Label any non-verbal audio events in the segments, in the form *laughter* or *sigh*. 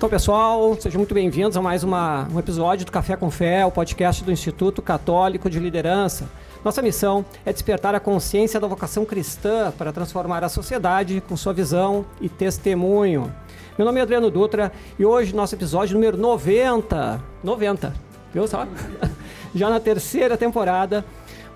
Então, pessoal, sejam muito bem-vindos a mais uma, um episódio do Café com Fé, o podcast do Instituto Católico de Liderança. Nossa missão é despertar a consciência da vocação cristã para transformar a sociedade com sua visão e testemunho. Meu nome é Adriano Dutra e hoje nosso episódio número 90. 90, viu só? *laughs* Já na terceira temporada,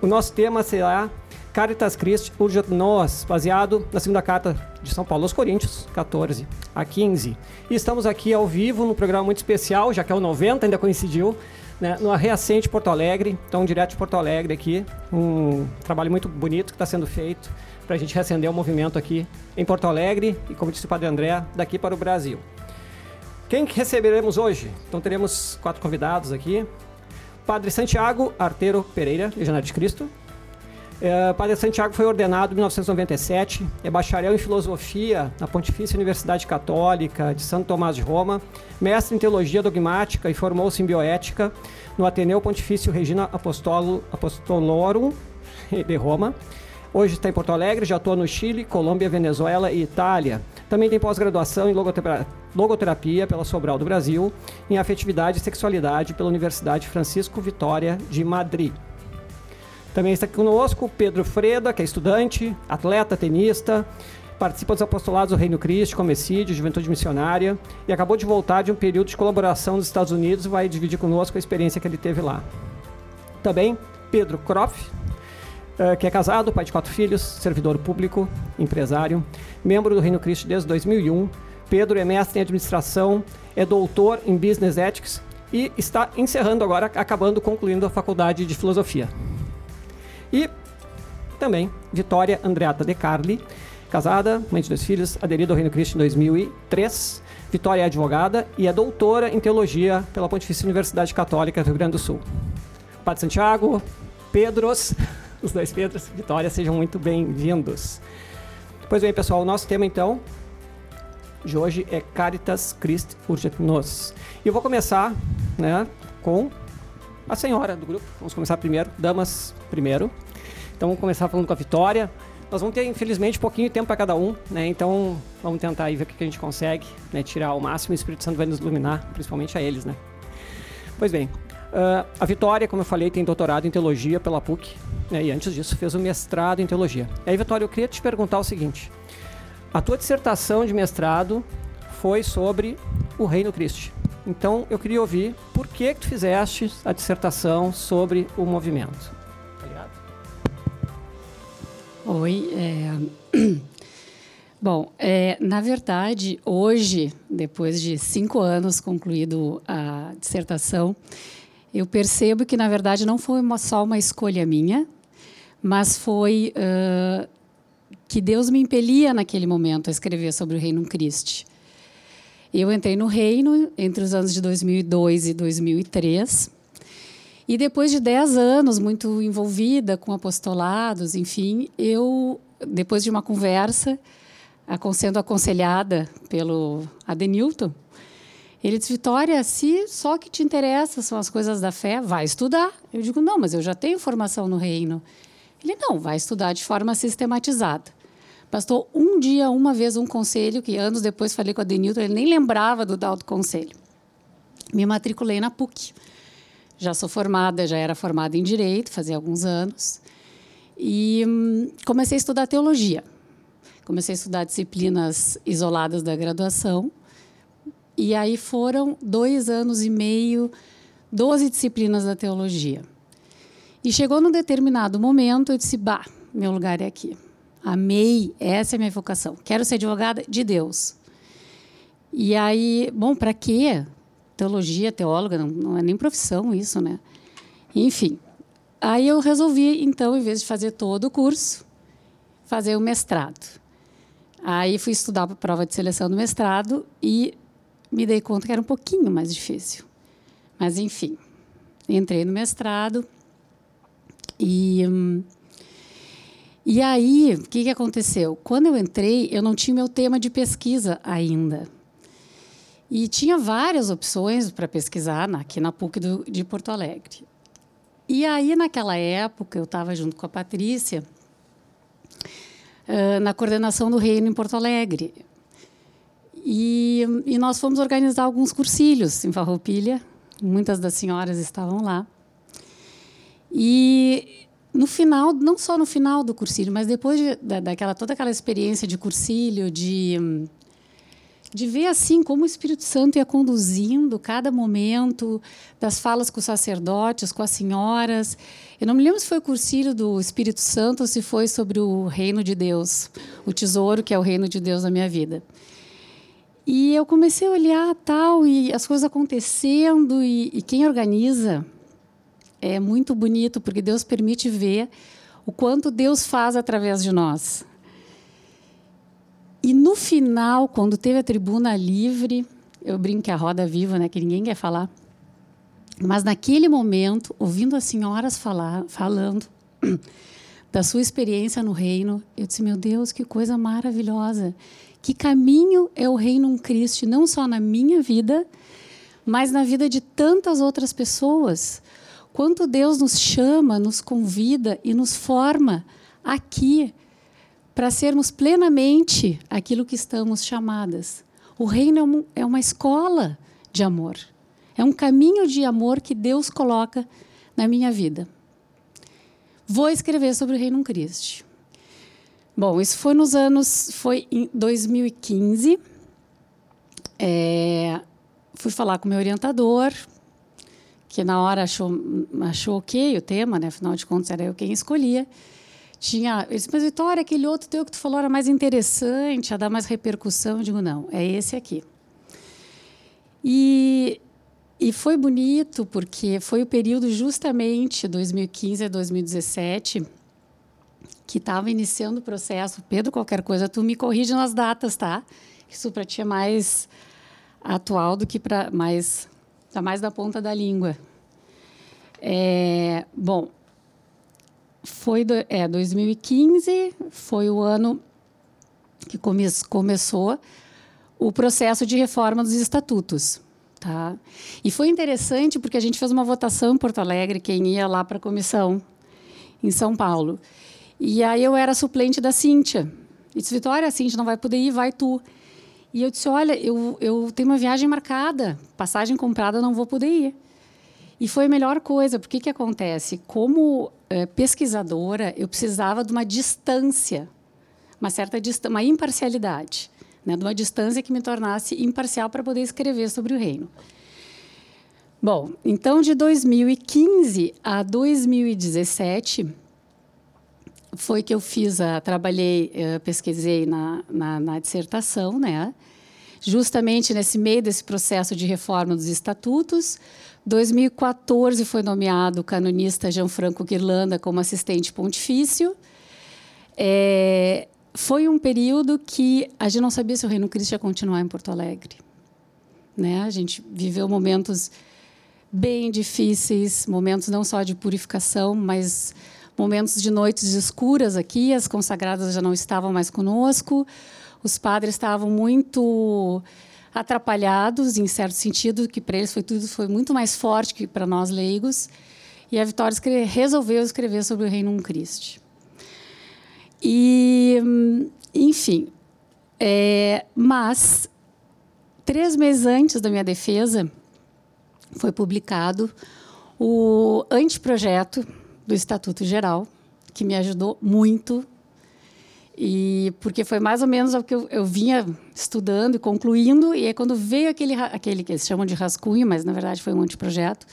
o nosso tema será Caritas Christi Urget Nos, baseado na segunda carta de São Paulo aos Coríntios, 14 a 15. E estamos aqui ao vivo num programa muito especial, já que é o 90, ainda coincidiu, né, no Reacente Porto Alegre, então direto de Porto Alegre aqui, um trabalho muito bonito que está sendo feito para a gente reacender o movimento aqui em Porto Alegre e, como disse o Padre André, daqui para o Brasil. Quem receberemos hoje? Então teremos quatro convidados aqui. Padre Santiago Arteiro Pereira, Legionário de Cristo. É, Padre Santiago foi ordenado em 1997, é bacharel em filosofia na Pontifícia Universidade Católica de Santo Tomás de Roma, mestre em teologia dogmática e formou-se em bioética no Ateneu Pontifício Regina Apostolo, Apostolorum *laughs* de Roma. Hoje está em Porto Alegre, já atua no Chile, Colômbia, Venezuela e Itália. Também tem pós-graduação em logoterapia pela Sobral do Brasil, em afetividade e sexualidade pela Universidade Francisco Vitória de Madrid. Também está conosco Pedro Freda, que é estudante, atleta, tenista, participa dos apostolados do Reino Cristo, Comecídio, Juventude Missionária, e acabou de voltar de um período de colaboração nos Estados Unidos e vai dividir conosco a experiência que ele teve lá. Também Pedro Croft, eh, que é casado, pai de quatro filhos, servidor público, empresário, membro do Reino Cristo desde 2001. Pedro é mestre em administração, é doutor em Business Ethics e está encerrando agora, acabando, concluindo a faculdade de filosofia. E também Vitória Andreata De Carli, casada, mãe de dois filhos, aderida ao Reino Cristo em 2003. Vitória é advogada e é doutora em teologia pela Pontifícia Universidade Católica do Rio Grande do Sul. Padre Santiago, Pedros, *laughs* os dois Pedros, Vitória, sejam muito bem-vindos. Pois bem, pessoal, o nosso tema então de hoje é Caritas Christ Urget Nos. E eu vou começar né, com a senhora do grupo. Vamos começar primeiro, damas primeiro. Então vamos começar falando com a Vitória. Nós vamos ter, infelizmente, pouquinho tempo para cada um, né? Então vamos tentar aí ver o que a gente consegue, né? Tirar ao máximo e o Espírito Santo vai nos iluminar, principalmente a eles, né? Pois bem, uh, a Vitória, como eu falei, tem doutorado em teologia pela PUC, né? e antes disso fez o mestrado em teologia. E aí, Vitória, eu queria te perguntar o seguinte: a tua dissertação de mestrado foi sobre o Reino Cristo. Então eu queria ouvir por que, que tu fizeste a dissertação sobre o movimento. Oi. É... *clears throat* Bom, é, na verdade, hoje, depois de cinco anos concluído a dissertação, eu percebo que, na verdade, não foi uma, só uma escolha minha, mas foi uh, que Deus me impelia naquele momento a escrever sobre o Reino Cristo. Eu entrei no reino entre os anos de 2002 e 2003. E depois de 10 anos muito envolvida com apostolados, enfim, eu, depois de uma conversa, sendo aconselhada pelo Adenilton, ele disse, Vitória, se só que te interessa são as coisas da fé, vai estudar. Eu digo, não, mas eu já tenho formação no reino. Ele, não, vai estudar de forma sistematizada. Bastou um dia, uma vez, um conselho, que anos depois falei com a Denilton, ele nem lembrava do tal do conselho. Me matriculei na PUC. Já sou formada, já era formada em Direito, fazia alguns anos. E hum, comecei a estudar teologia. Comecei a estudar disciplinas isoladas da graduação. E aí foram dois anos e meio, doze disciplinas da teologia. E chegou num determinado momento, eu disse: bah, meu lugar é aqui. Amei, essa é a minha vocação. Quero ser advogada de Deus. E aí, bom, para quê? Teologia, teóloga, não, não, é nem profissão isso, né? Enfim. Aí eu resolvi, então, em vez de fazer todo o curso, fazer o mestrado. Aí fui estudar para a prova de seleção do mestrado e me dei conta que era um pouquinho mais difícil. Mas, enfim, entrei no mestrado e. Hum, e aí, o que, que aconteceu? Quando eu entrei, eu não tinha meu tema de pesquisa ainda. E tinha várias opções para pesquisar aqui na PUC do, de Porto Alegre. E aí, naquela época, eu estava junto com a Patrícia na coordenação do Reino em Porto Alegre. E, e nós fomos organizar alguns cursilhos em Farroupilha. Muitas das senhoras estavam lá. E no final, não só no final do cursilho, mas depois de, da, daquela toda aquela experiência de cursilho, de de ver assim como o Espírito Santo ia conduzindo cada momento das falas com os sacerdotes, com as senhoras. Eu não me lembro se foi o cursilho do Espírito Santo ou se foi sobre o reino de Deus, o tesouro que é o reino de Deus na minha vida. E eu comecei a olhar tal e as coisas acontecendo e, e quem organiza é muito bonito porque Deus permite ver o quanto Deus faz através de nós. E no final, quando teve a tribuna livre, eu brinco que a roda viva, né, que ninguém quer falar. Mas naquele momento, ouvindo as senhoras falar, falando *clears throat* da sua experiência no reino, eu disse: "Meu Deus, que coisa maravilhosa! Que caminho é o reino em Cristo, não só na minha vida, mas na vida de tantas outras pessoas. Quanto Deus nos chama, nos convida e nos forma aqui para sermos plenamente aquilo que estamos chamadas. O reino é, é uma escola de amor. É um caminho de amor que Deus coloca na minha vida. Vou escrever sobre o Reino Cristo. Bom, isso foi nos anos, foi em 2015. É, fui falar com meu orientador, que na hora achou, achou ok o tema, né? Afinal de contas era eu quem escolhia tinha. Ele disse, mas Vitória, aquele outro teu que tu falou era mais interessante, a dar mais repercussão. Eu digo, não, é esse aqui. E, e foi bonito, porque foi o período justamente 2015 a 2017 que estava iniciando o processo. Pedro, qualquer coisa, tu me corrige nas datas, tá? Isso para ti é mais atual do que para mais. Está mais da ponta da língua. É, bom, foi do, é, 2015 foi o ano que come, começou o processo de reforma dos estatutos. Tá? E foi interessante porque a gente fez uma votação em Porto Alegre, quem ia lá para a comissão, em São Paulo. E aí eu era suplente da Cíntia. E disse, Vitória, a Cíntia não vai poder ir, vai tu. E eu disse, olha, eu, eu tenho uma viagem marcada, passagem comprada, não vou poder ir. E foi a melhor coisa, porque o que acontece? Como é, pesquisadora, eu precisava de uma distância, uma certa distância, uma imparcialidade, né? de uma distância que me tornasse imparcial para poder escrever sobre o reino. Bom, então de 2015 a 2017 foi que eu fiz a trabalhei, eh, pesquisei na, na, na dissertação, né? Justamente nesse meio desse processo de reforma dos estatutos, 2014 foi nomeado o canonista Gianfranco Guirlanda como assistente pontifício. É, foi um período que a gente não sabia se o Reino Cristo ia continuar em Porto Alegre. Né? A gente viveu momentos bem difíceis, momentos não só de purificação, mas momentos de noites escuras aqui. As consagradas já não estavam mais conosco, os padres estavam muito atrapalhados, em certo sentido, que para eles foi tudo foi muito mais forte que para nós leigos. E a Vitória escreve, resolveu escrever sobre o Reino Cristo. E, enfim, é, mas três meses antes da minha defesa foi publicado o anteprojeto do Estatuto Geral, que me ajudou muito e porque foi mais ou menos o que eu, eu vinha estudando e concluindo, e aí quando veio aquele, aquele que eles chamam de rascunho, mas na verdade foi um anteprojeto,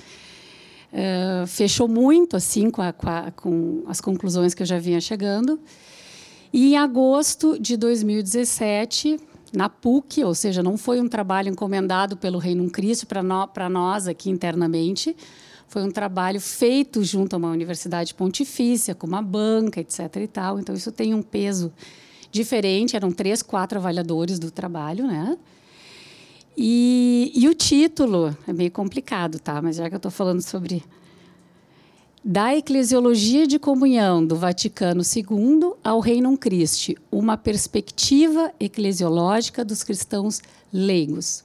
uh, fechou muito assim com, a, com, a, com as conclusões que eu já vinha chegando. E em agosto de 2017, na PUC, ou seja, não foi um trabalho encomendado pelo Reino Cristo para nós aqui internamente, foi um trabalho feito junto a uma universidade pontifícia, com uma banca, etc. e tal. Então, isso tem um peso diferente. Eram três, quatro avaliadores do trabalho, né? E, e o título é meio complicado, tá? Mas já que eu estou falando sobre da eclesiologia de comunhão do Vaticano II ao Reino Christi, uma perspectiva eclesiológica dos cristãos leigos.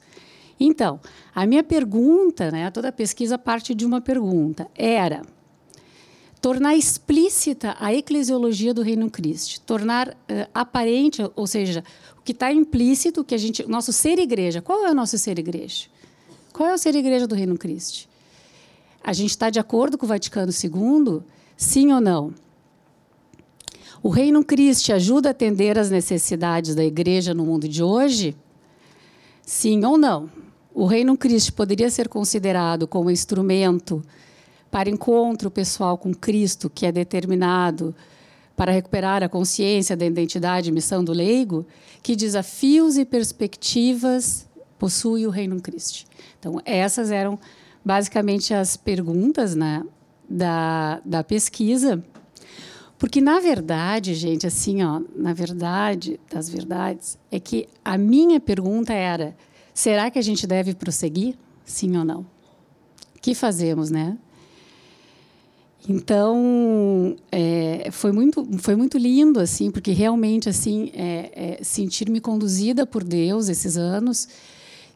Então, a minha pergunta, né, toda a pesquisa parte de uma pergunta, era tornar explícita a eclesiologia do Reino Cristo, tornar uh, aparente, ou seja, o que está implícito, que a gente, o nosso ser igreja. Qual é o nosso ser igreja? Qual é o ser igreja do Reino Cristo? A gente está de acordo com o Vaticano II? Sim ou não? O Reino Cristo ajuda a atender as necessidades da igreja no mundo de hoje? Sim ou não? O Reino Cristo poderia ser considerado como instrumento para encontro pessoal com Cristo, que é determinado para recuperar a consciência da identidade e missão do leigo? Que desafios e perspectivas possui o Reino Cristo? Então, essas eram basicamente as perguntas né, da, da pesquisa. Porque, na verdade, gente, assim, ó, na verdade das verdades, é que a minha pergunta era: será que a gente deve prosseguir? Sim ou não? O que fazemos, né? Então, é, foi, muito, foi muito lindo, assim, porque realmente, assim, é, é, sentir-me conduzida por Deus esses anos,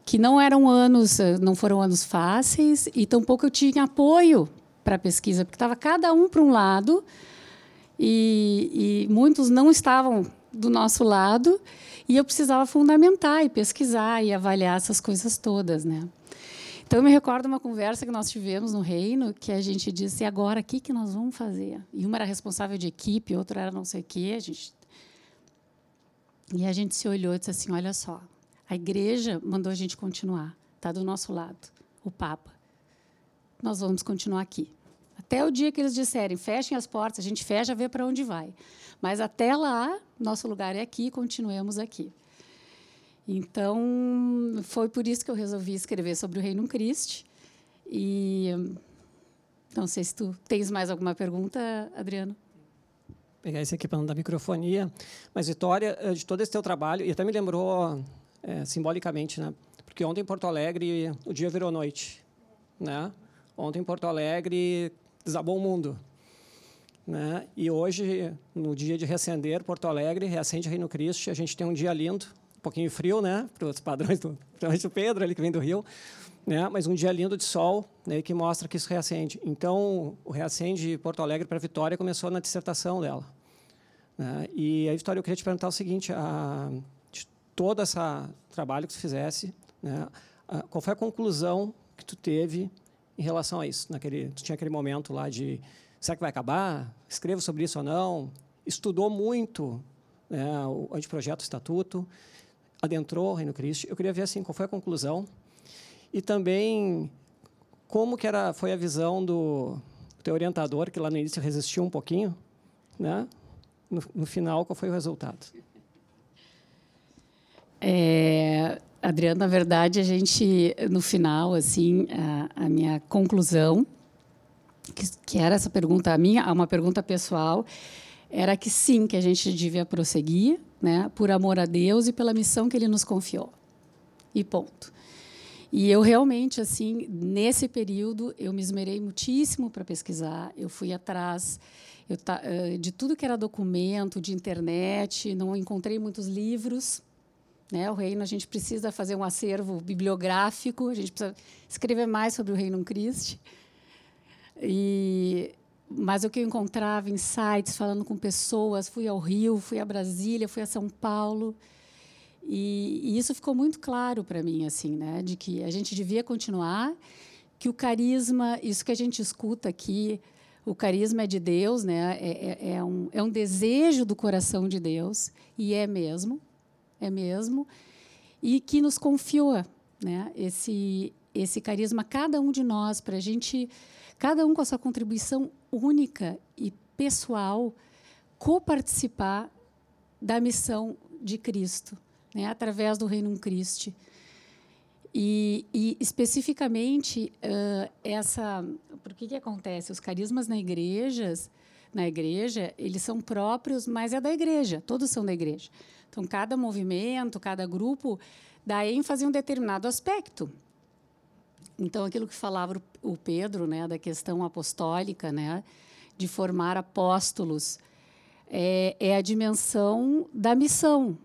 que não eram anos, não foram anos fáceis, e tampouco eu tinha apoio para a pesquisa, porque estava cada um para um lado, e, e muitos não estavam do nosso lado, e eu precisava fundamentar e pesquisar e avaliar essas coisas todas, né? Então, eu me recordo uma conversa que nós tivemos no reino, que a gente disse, agora, o que, que nós vamos fazer? E uma era responsável de equipe, outra era não sei o quê. A gente... E a gente se olhou e disse assim, olha só, a igreja mandou a gente continuar, está do nosso lado, o Papa. Nós vamos continuar aqui. Até o dia que eles disserem, fechem as portas, a gente fecha, vê para onde vai. Mas até lá, nosso lugar é aqui, continuemos aqui. Então, foi por isso que eu resolvi escrever sobre o Reino Cristo. E não sei se tu tens mais alguma pergunta, Adriano. Pegar esse equipamento da microfonia. Mas, Vitória, eh, de todo esse teu trabalho, e até me lembrou é, simbolicamente, né? Porque ontem em Porto Alegre o dia virou noite, né? Ontem em Porto Alegre desabou o mundo, né? E hoje, no dia de reacender Porto Alegre, reacende Reino Cristo, a gente tem um dia lindo, pouquinho frio, né, para os padrões do, *laughs* do Pedro, ali que vem do Rio, né, mas um dia lindo de sol, né, que mostra que isso reacende. Então, o reacende Porto Alegre para Vitória começou na dissertação dela. Né, e a Vitória, eu queria te perguntar o seguinte, a, de todo esse trabalho que tu fizesse, né, a, qual foi a conclusão que tu teve em relação a isso? Naquele, tu tinha aquele momento lá de, será que vai acabar? Escrevo sobre isso ou não? Estudou muito né, o anteprojeto estatuto, adentrou o Reino Cristo. Eu queria ver assim qual foi a conclusão e também como que era foi a visão do teu orientador que lá no início resistiu um pouquinho, né? No, no final qual foi o resultado? É, Adriano, na verdade a gente no final assim a, a minha conclusão que, que, era essa pergunta minha, uma pergunta pessoal, era que sim que a gente devia prosseguir né, por amor a Deus e pela missão que Ele nos confiou. E ponto. E eu realmente, assim, nesse período, eu me esmerei muitíssimo para pesquisar. Eu fui atrás eu, eh, de tudo que era documento, de internet. Não encontrei muitos livros. Né? O reino, a gente precisa fazer um acervo bibliográfico. A gente precisa escrever mais sobre o reino Cristo. E mas o que eu encontrava em sites, falando com pessoas, fui ao Rio, fui a Brasília, fui a São Paulo, e, e isso ficou muito claro para mim, assim, né, de que a gente devia continuar, que o carisma, isso que a gente escuta aqui, o carisma é de Deus, né, é, é, é um, é um desejo do coração de Deus, e é mesmo, é mesmo, e que nos confiou, né, esse esse carisma cada um de nós para a gente cada um com a sua contribuição única e pessoal, coparticipar da missão de Cristo, né, através do Reino Cristo. E, e especificamente uh, essa, por que que acontece? Os carismas na igrejas, na igreja, eles são próprios, mas é da igreja. Todos são da igreja. Então cada movimento, cada grupo dá ênfase em um determinado aspecto. Então, aquilo que falava o Pedro, né, da questão apostólica, né, de formar apóstolos, é, é, a dimensão da missão.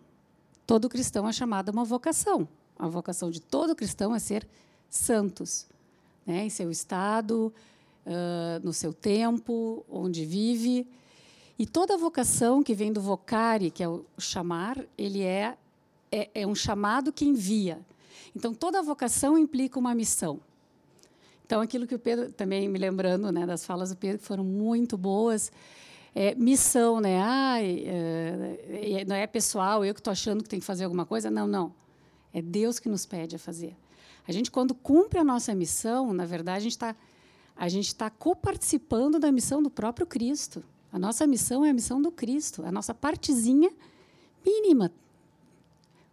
Todo cristão é chamado a uma vocação. A vocação de todo cristão é ser santos, né, em seu estado uh, no seu tempo, onde vive. E toda vocação que vem do vocare, que é o chamar, ele é, é, é um chamado que envia. Então, toda vocação implica uma missão. Então, aquilo que o Pedro, também me lembrando né, das falas do Pedro, que foram muito boas, é, missão, né? Ah, é, não é pessoal, eu que estou achando que tem que fazer alguma coisa. Não, não. É Deus que nos pede a fazer. A gente, quando cumpre a nossa missão, na verdade, a gente está a gente está coparticipando da missão do próprio Cristo. A nossa missão é a missão do Cristo, a nossa partezinha mínima,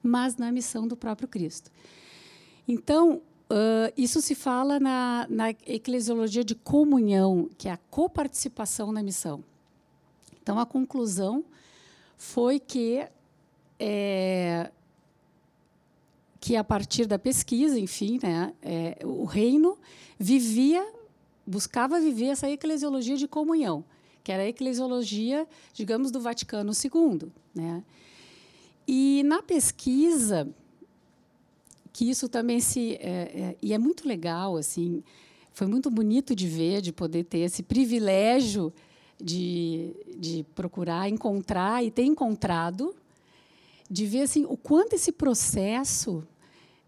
mas na missão do próprio Cristo. Então, uh, isso se fala na, na eclesiologia de comunhão, que é a coparticipação na missão. Então, a conclusão foi que é, que a partir da pesquisa, enfim, né, é, o reino vivia, buscava viver essa eclesiologia de comunhão, que era a eclesiologia, digamos, do Vaticano II. Né? E na pesquisa, que isso também se. É, é, e é muito legal, assim, foi muito bonito de ver, de poder ter esse privilégio de, de procurar encontrar e ter encontrado, de ver assim, o quanto esse processo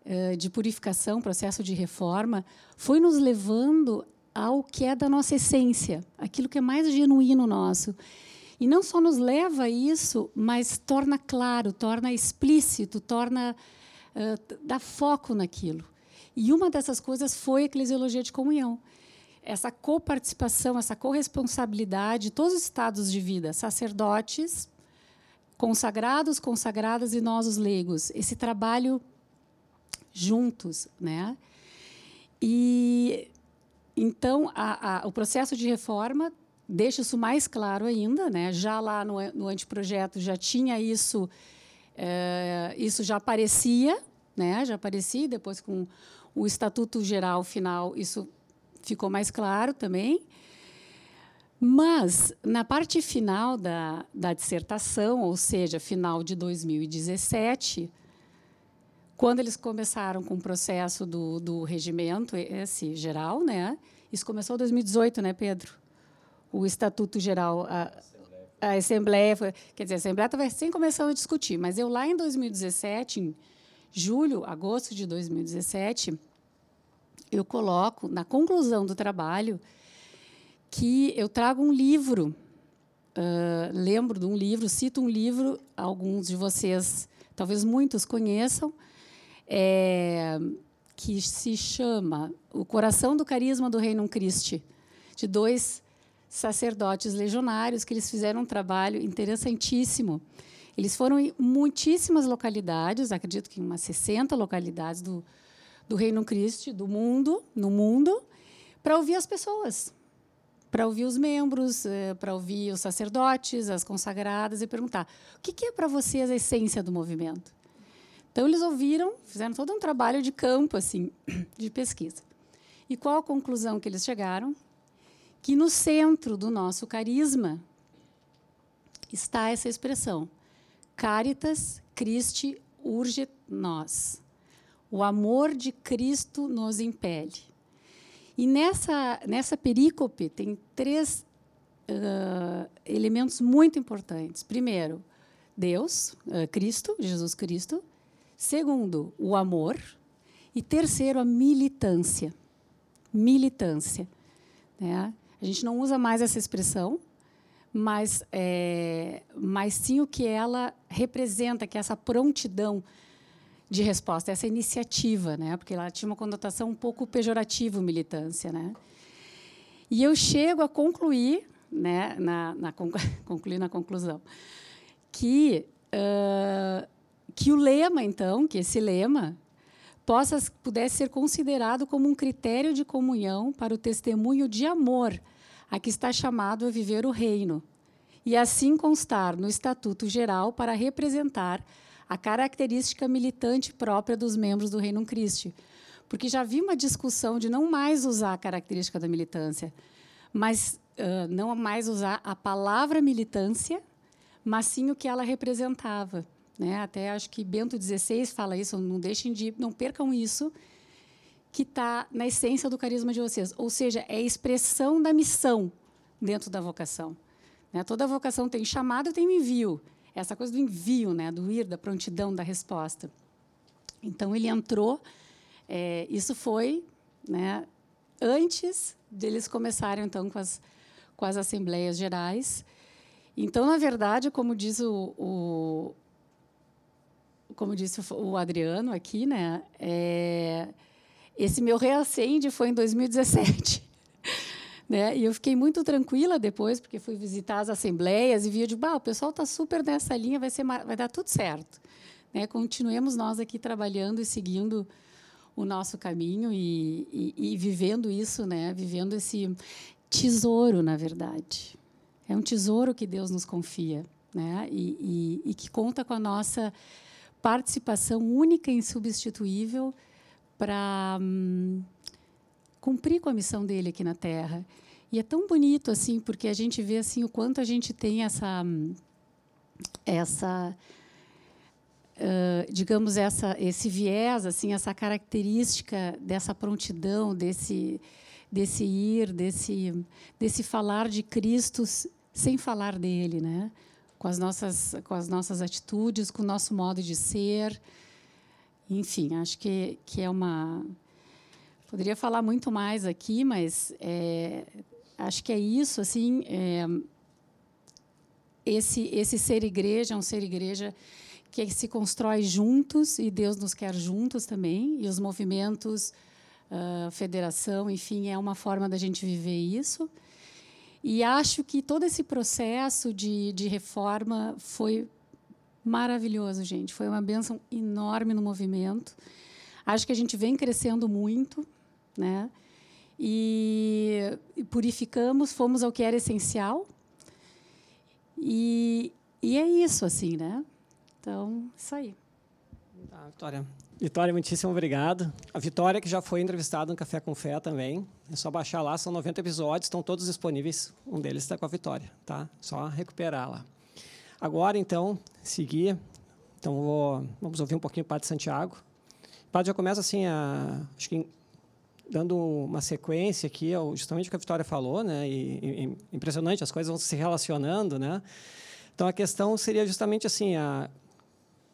eh, de purificação, processo de reforma, foi nos levando ao que é da nossa essência, aquilo que é mais genuíno nosso. E não só nos leva a isso, mas torna claro, torna explícito, torna uh, dá foco naquilo. E uma dessas coisas foi a eclesiologia de comunhão. Essa coparticipação, essa corresponsabilidade, todos os estados de vida, sacerdotes, consagrados, consagradas e nós os leigos. Esse trabalho juntos, né? E então a, a, o processo de reforma deixa isso mais claro ainda, né? Já lá no, no anteprojeto já tinha isso, é, isso já aparecia, né? Já aparecia. Depois com o estatuto geral final isso ficou mais claro também. Mas, na parte final da, da dissertação, ou seja, final de 2017, quando eles começaram com o processo do, do regimento, esse geral, né? Isso começou em 2018, né, Pedro? O Estatuto Geral, a, a Assembleia, quer dizer, a Assembleia estava recém começando a discutir, mas eu lá em 2017, em julho, agosto de 2017, eu coloco na conclusão do trabalho que eu trago um livro, uh, lembro de um livro, cito um livro, alguns de vocês, talvez muitos conheçam, é, que se chama O Coração do Carisma do Reino Christi, de dois sacerdotes legionários que eles fizeram um trabalho interessantíssimo. Eles foram em muitíssimas localidades, acredito que em umas 60 localidades do, do Reino Christi, do mundo, no mundo, para ouvir as pessoas, para ouvir os membros, eh, para ouvir os sacerdotes, as consagradas e perguntar: o que é para vocês a essência do movimento? Então eles ouviram, fizeram todo um trabalho de campo assim, *clears throat* de pesquisa. E qual a conclusão que eles chegaram? Que no centro do nosso carisma está essa expressão: Caritas Christi urge nós. O amor de Cristo nos impele. E nessa, nessa perícope tem três uh, elementos muito importantes. Primeiro, Deus, uh, Cristo, Jesus Cristo. Segundo, o amor. E terceiro, a militância. Militância. Né? A gente não usa mais essa expressão, mas, é, mas sim o que ela representa, que é essa prontidão de resposta, essa iniciativa, né? porque ela tinha uma conotação um pouco pejorativa, militância. Né? E eu chego a concluir, né, na, na *laughs* concluir na conclusão, que uh, que o lema, então, que esse lema possa pudesse ser considerado como um critério de comunhão para o testemunho de amor a que está chamado a viver o reino, e assim constar no Estatuto Geral para representar a característica militante própria dos membros do Reino Cristo. Porque já vi uma discussão de não mais usar a característica da militância, mas uh, não mais usar a palavra militância, mas sim o que ela representava. Né? Até acho que Bento XVI fala isso, não deixem de, não percam isso, que está na essência do carisma de vocês, ou seja, é a expressão da missão dentro da vocação. Né? Toda vocação tem chamado tem envio. Essa coisa do envio, né? do ir, da prontidão, da resposta. Então, ele entrou. É, isso foi né, antes deles começarem, então, com as, com as Assembleias Gerais. Então, na verdade, como diz o, o como disse o Adriano aqui, né, é, esse meu reacende foi em 2017. *laughs* Né? E eu fiquei muito tranquila depois, porque fui visitar as assembleias e via de, bah, o pessoal está super nessa linha, vai, ser, vai dar tudo certo. Né? Continuemos nós aqui trabalhando e seguindo o nosso caminho e, e, e vivendo isso, né? vivendo esse tesouro, na verdade. É um tesouro que Deus nos confia né? e, e que conta com a nossa participação única e insubstituível para hum, cumprir com a missão dele aqui na Terra. E é tão bonito assim, porque a gente vê assim o quanto a gente tem essa hum, essa uh, digamos essa esse viés assim, essa característica dessa prontidão, desse desse ir, desse desse falar de Cristo sem falar dele, né? Com as nossas com as nossas atitudes, com o nosso modo de ser. Enfim, acho que, que é uma. Poderia falar muito mais aqui, mas é, acho que é isso. Assim, é, esse, esse ser igreja é um ser igreja que se constrói juntos e Deus nos quer juntos também. E os movimentos, uh, federação, enfim, é uma forma da gente viver isso. E acho que todo esse processo de, de reforma foi maravilhoso, gente. Foi uma benção enorme no movimento. Acho que a gente vem crescendo muito, né? E, purificamos, fomos ao que era essencial. E, e é isso, assim, né? Então, isso aí. Tá, Vitória. Vitória, muitíssimo obrigado. A Vitória, que já foi entrevistada no Café com Fé também. É só baixar lá, são 90 episódios, estão todos disponíveis. Um deles está com a Vitória, tá? Só recuperar lá. Agora, então, seguir. Então, vou, vamos ouvir um pouquinho o Padre Santiago. O Padre já começa assim, a, acho que dando uma sequência aqui, justamente o que a Vitória falou, né? E, e, impressionante, as coisas vão se relacionando, né? Então, a questão seria justamente assim, a,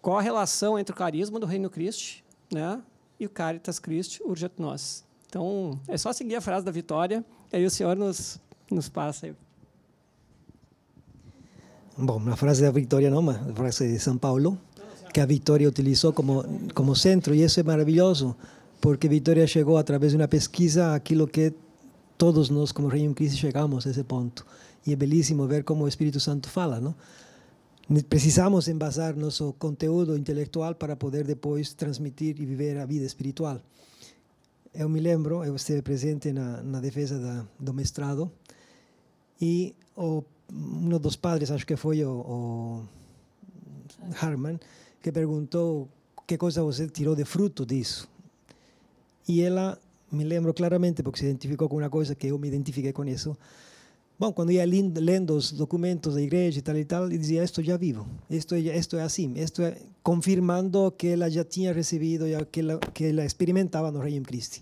qual a relação entre o carisma do Reino Cristo, né? E o Caritas Christi Urget Nós. Então, é só seguir a frase da Vitória, e aí o Senhor nos, nos passa. Bom, la frase de Victoria no, la frase de San Pablo, que a Victoria utilizó como, como centro, y eso es maravilloso, porque Victoria llegó a través de una pesquisa a aquilo que todos nós, como Reino Cristo, chegamos a esse ponto. E é belíssimo ver como o Espírito Santo fala, não? Precisamos embasar nosso conteúdo intelectual para poder depois transmitir e viver a vida espiritual. Eu me lembro, eu estive presente na, na defesa da, do mestrado, e o um dos padres, acho que foi o, o Harman, que perguntou que coisa você tirou de fruto disso. E ela, me lembro claramente, porque se identificou com uma coisa que eu me identifiquei com isso. Bom, quando ia lendo os documentos da igreja e tal e tal, e dizia: Isto já vivo, isto, isto é assim, isto é confirmando que ela já tinha recebido, que ela, que ela experimentava no Reino Cristo.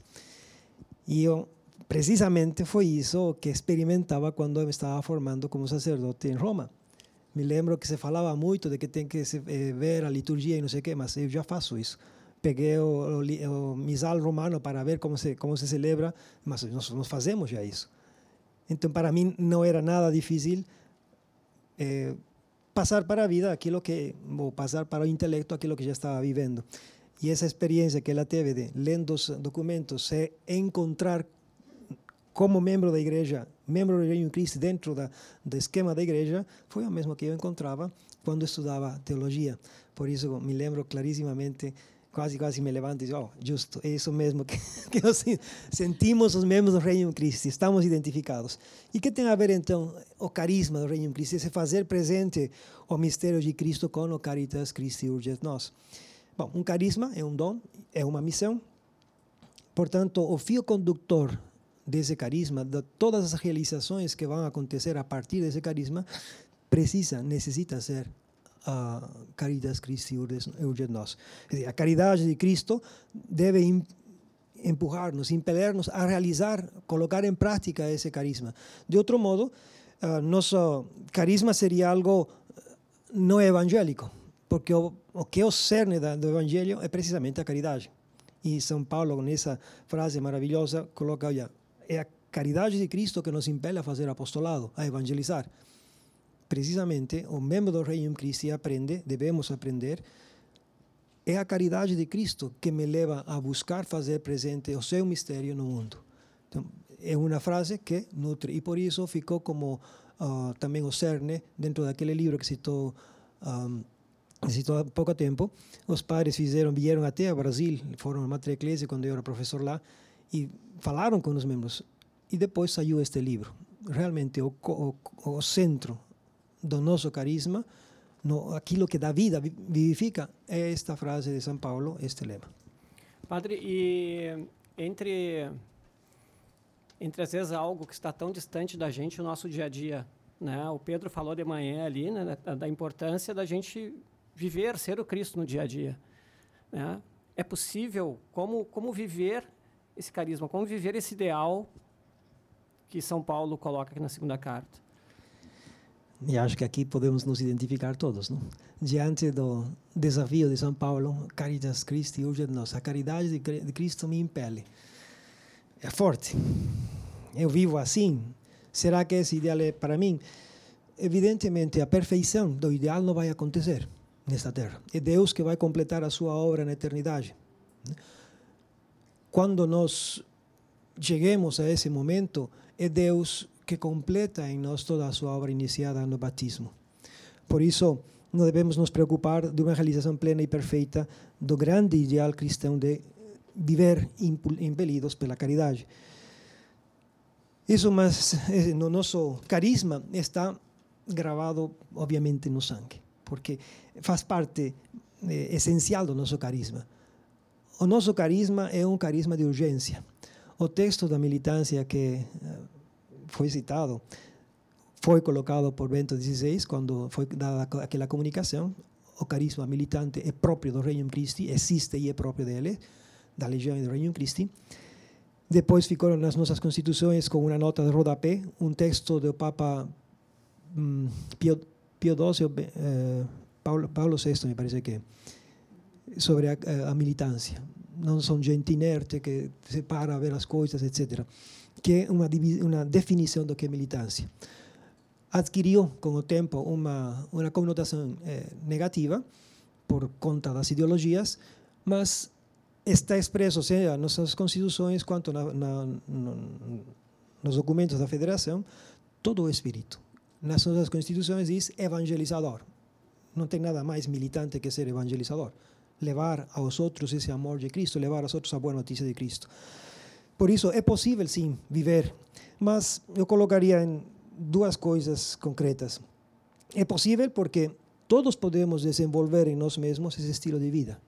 E eu precisamente foi isso que experimentava quando eu me estava formando como sacerdote em Roma. Me lembro que se falava muito de que tem que eh, ver a liturgia e não sei o quê, mas eu já faço isso. Peguei o, o, o misal romano para ver como se, como se celebra, mas nós, nós fazemos já isso. Então, para mim, não era nada difícil eh, passar para a vida aquilo que, ou passar para o intelecto aquilo que já estava vivendo. E essa experiência que ela teve de, lendo os documentos, se encontrar como membro da igreja, membro do Reino Cristo dentro da, do esquema da igreja, foi o mesmo que eu encontrava quando estudava teologia. Por isso, me lembro clarissimamente, quase quase me levanto e digo, oh, justo, é isso mesmo que, *laughs* que nós sentimos os membros do Reino Cristo, estamos identificados. E que tem a ver, então, o carisma do Reino Cristo, esse fazer presente o mistério de Cristo com o Caritas Christi Urget Nos. Bom, um carisma é um dom, é uma missão, portanto, o fio condutor desse carisma, de todas as realizações que vão acontecer a partir desse carisma, precisa, necessita ser a Caritas Christi Urget Nos. A caridade de Cristo deve empujar-nos, impeler-nos a realizar, colocar em prática esse carisma. De outro modo, uh, nosso carisma seria algo não evangélico, porque o, o que é o cerne do evangelho é precisamente a caridade. E São Paulo, com essa frase maravilhosa, coloca, olha, é a caridade de Cristo que nos impele a fazer apostolado, a evangelizar. Precisamente, o membro do Reino Christi aprende, devemos aprender, é a caridade de Cristo que me leva a buscar fazer presente o seu mistério no mundo. Então, é uma frase que nutre, e por isso ficou como uh, também o cerne dentro daquele livro que citou um, citou há pouco tempo. Os padres fizeram, vieram até o Brasil, foram à Mater Ecclesia quando eu era professor lá, e falaram com os membros. E depois saiu este livro. Realmente, o, o, o centro do nosso carisma, no, aquilo que dá vida, vivifica, é esta frase de São Paulo, este lema. Padre, e entre, entre às vezes algo que está tão distante da gente, o nosso dia a dia, né? O Pedro falou de manhã ali, né, da, da importância da gente viver, ser o Cristo no dia a dia. Né? É possível, como, como viver esse carisma, como viver esse ideal que São Paulo coloca aqui na segunda carta? E acho que aqui podemos nos identificar todos, não? Diante do desafio de São Paulo, Caritas Christi urge de nós. A caridade de Cristo me impele. É forte. Eu vivo assim. Será que esse ideal é para mim? Evidentemente, a perfeição do ideal não vai acontecer nesta terra. É Deus que vai completar a sua obra na eternidade. Quando nós cheguemos a esse momento, é Deus que completa em nós toda a sua obra iniciada no batismo. Por isso, não devemos nos preocupar de uma realização plena e perfeita do grande ideal cristão de viver impelidos pela caridade. Isso, mas eh, no nosso carisma está gravado, obviamente, no sangue, porque faz parte eh, essencial do nosso carisma. O nosso carisma é um carisma de urgência. O texto da militância que eh, foi citado, foi colocado por Bento XVI quando foi dada aquela comunicação. O carisma militante é próprio do Reino Christi, existe e é próprio dele, da Legião do Reino Christi. Depois ficaram nas nossas constituições com uma nota de rodapé, um texto do Papa um, Pio, Pio XII, eh, Paulo, Paulo VI, me parece que, sobre a, a militância. Não são gente inerte que se para a ver as coisas, etc que é uma, uma definição do que é militância. Adquiriu, com o tempo, uma, uma conotação eh, negativa por conta das ideologias, mas está expresso, seja nas nossas constituições quanto na, na, no, nos documentos da federação, todo o espírito. Nas nossas constituições diz evangelizador. Não tem nada mais militante que ser evangelizador. Levar aos outros esse amor de Cristo, levar aos outros a boa notícia de Cristo. Por isso, é possível sim viver, mas eu colocaria em duas coisas concretas. É possível porque todos podemos desenvolver em nós mesmos esse estilo de vida.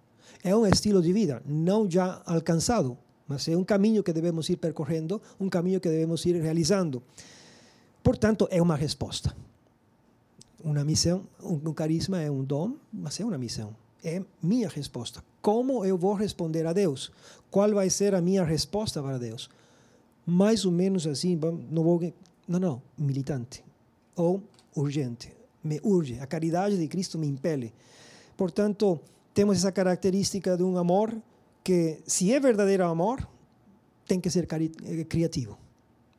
É um estilo de vida não já alcançado, mas é um caminho que devemos ir percorrendo, um caminho que devemos ir realizando. Portanto, é uma resposta. Uma missão, um carisma é um dom, mas é uma missão é minha resposta. Como eu vou responder a Deus? Qual vai ser a minha resposta para Deus? Mais ou menos assim, não vou, não, não, militante ou urgente. Me urge, a caridade de Cristo me impele. Portanto, temos essa característica de um amor que, se é verdadeiro amor, tem que ser eh, criativo.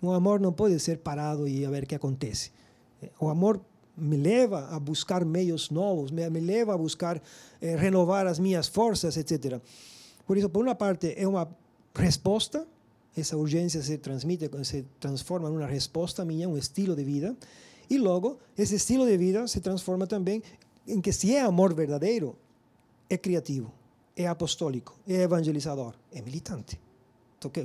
Um amor não pode ser parado e a ver o que acontece. O amor me leva a buscar meios novos, me, me leva a buscar eh, renovar as minhas forças, etc. Por isso, por uma parte, é uma resposta, essa urgência se transmite, se transforma em uma resposta minha, um estilo de vida, e logo, esse estilo de vida se transforma também em que, se é amor verdadeiro, é criativo, é apostólico, é evangelizador, é militante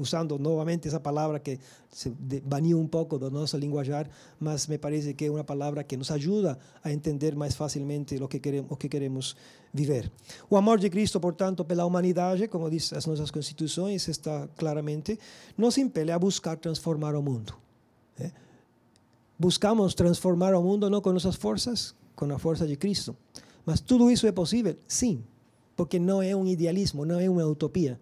usando novamente essa palavra que se baniu um pouco do nosso linguajar, mas me parece que é uma palavra que nos ajuda a entender mais facilmente o que queremos, o que queremos. O amor de Cristo, portanto, pela humanidade, como diz as nossas constituições, está claramente, nos impele a buscar transformar o mundo. Buscamos transformar o mundo não com nossas forças, com a força de Cristo. Mas tudo isso é possível? Sim, porque não é um idealismo, não é uma utopia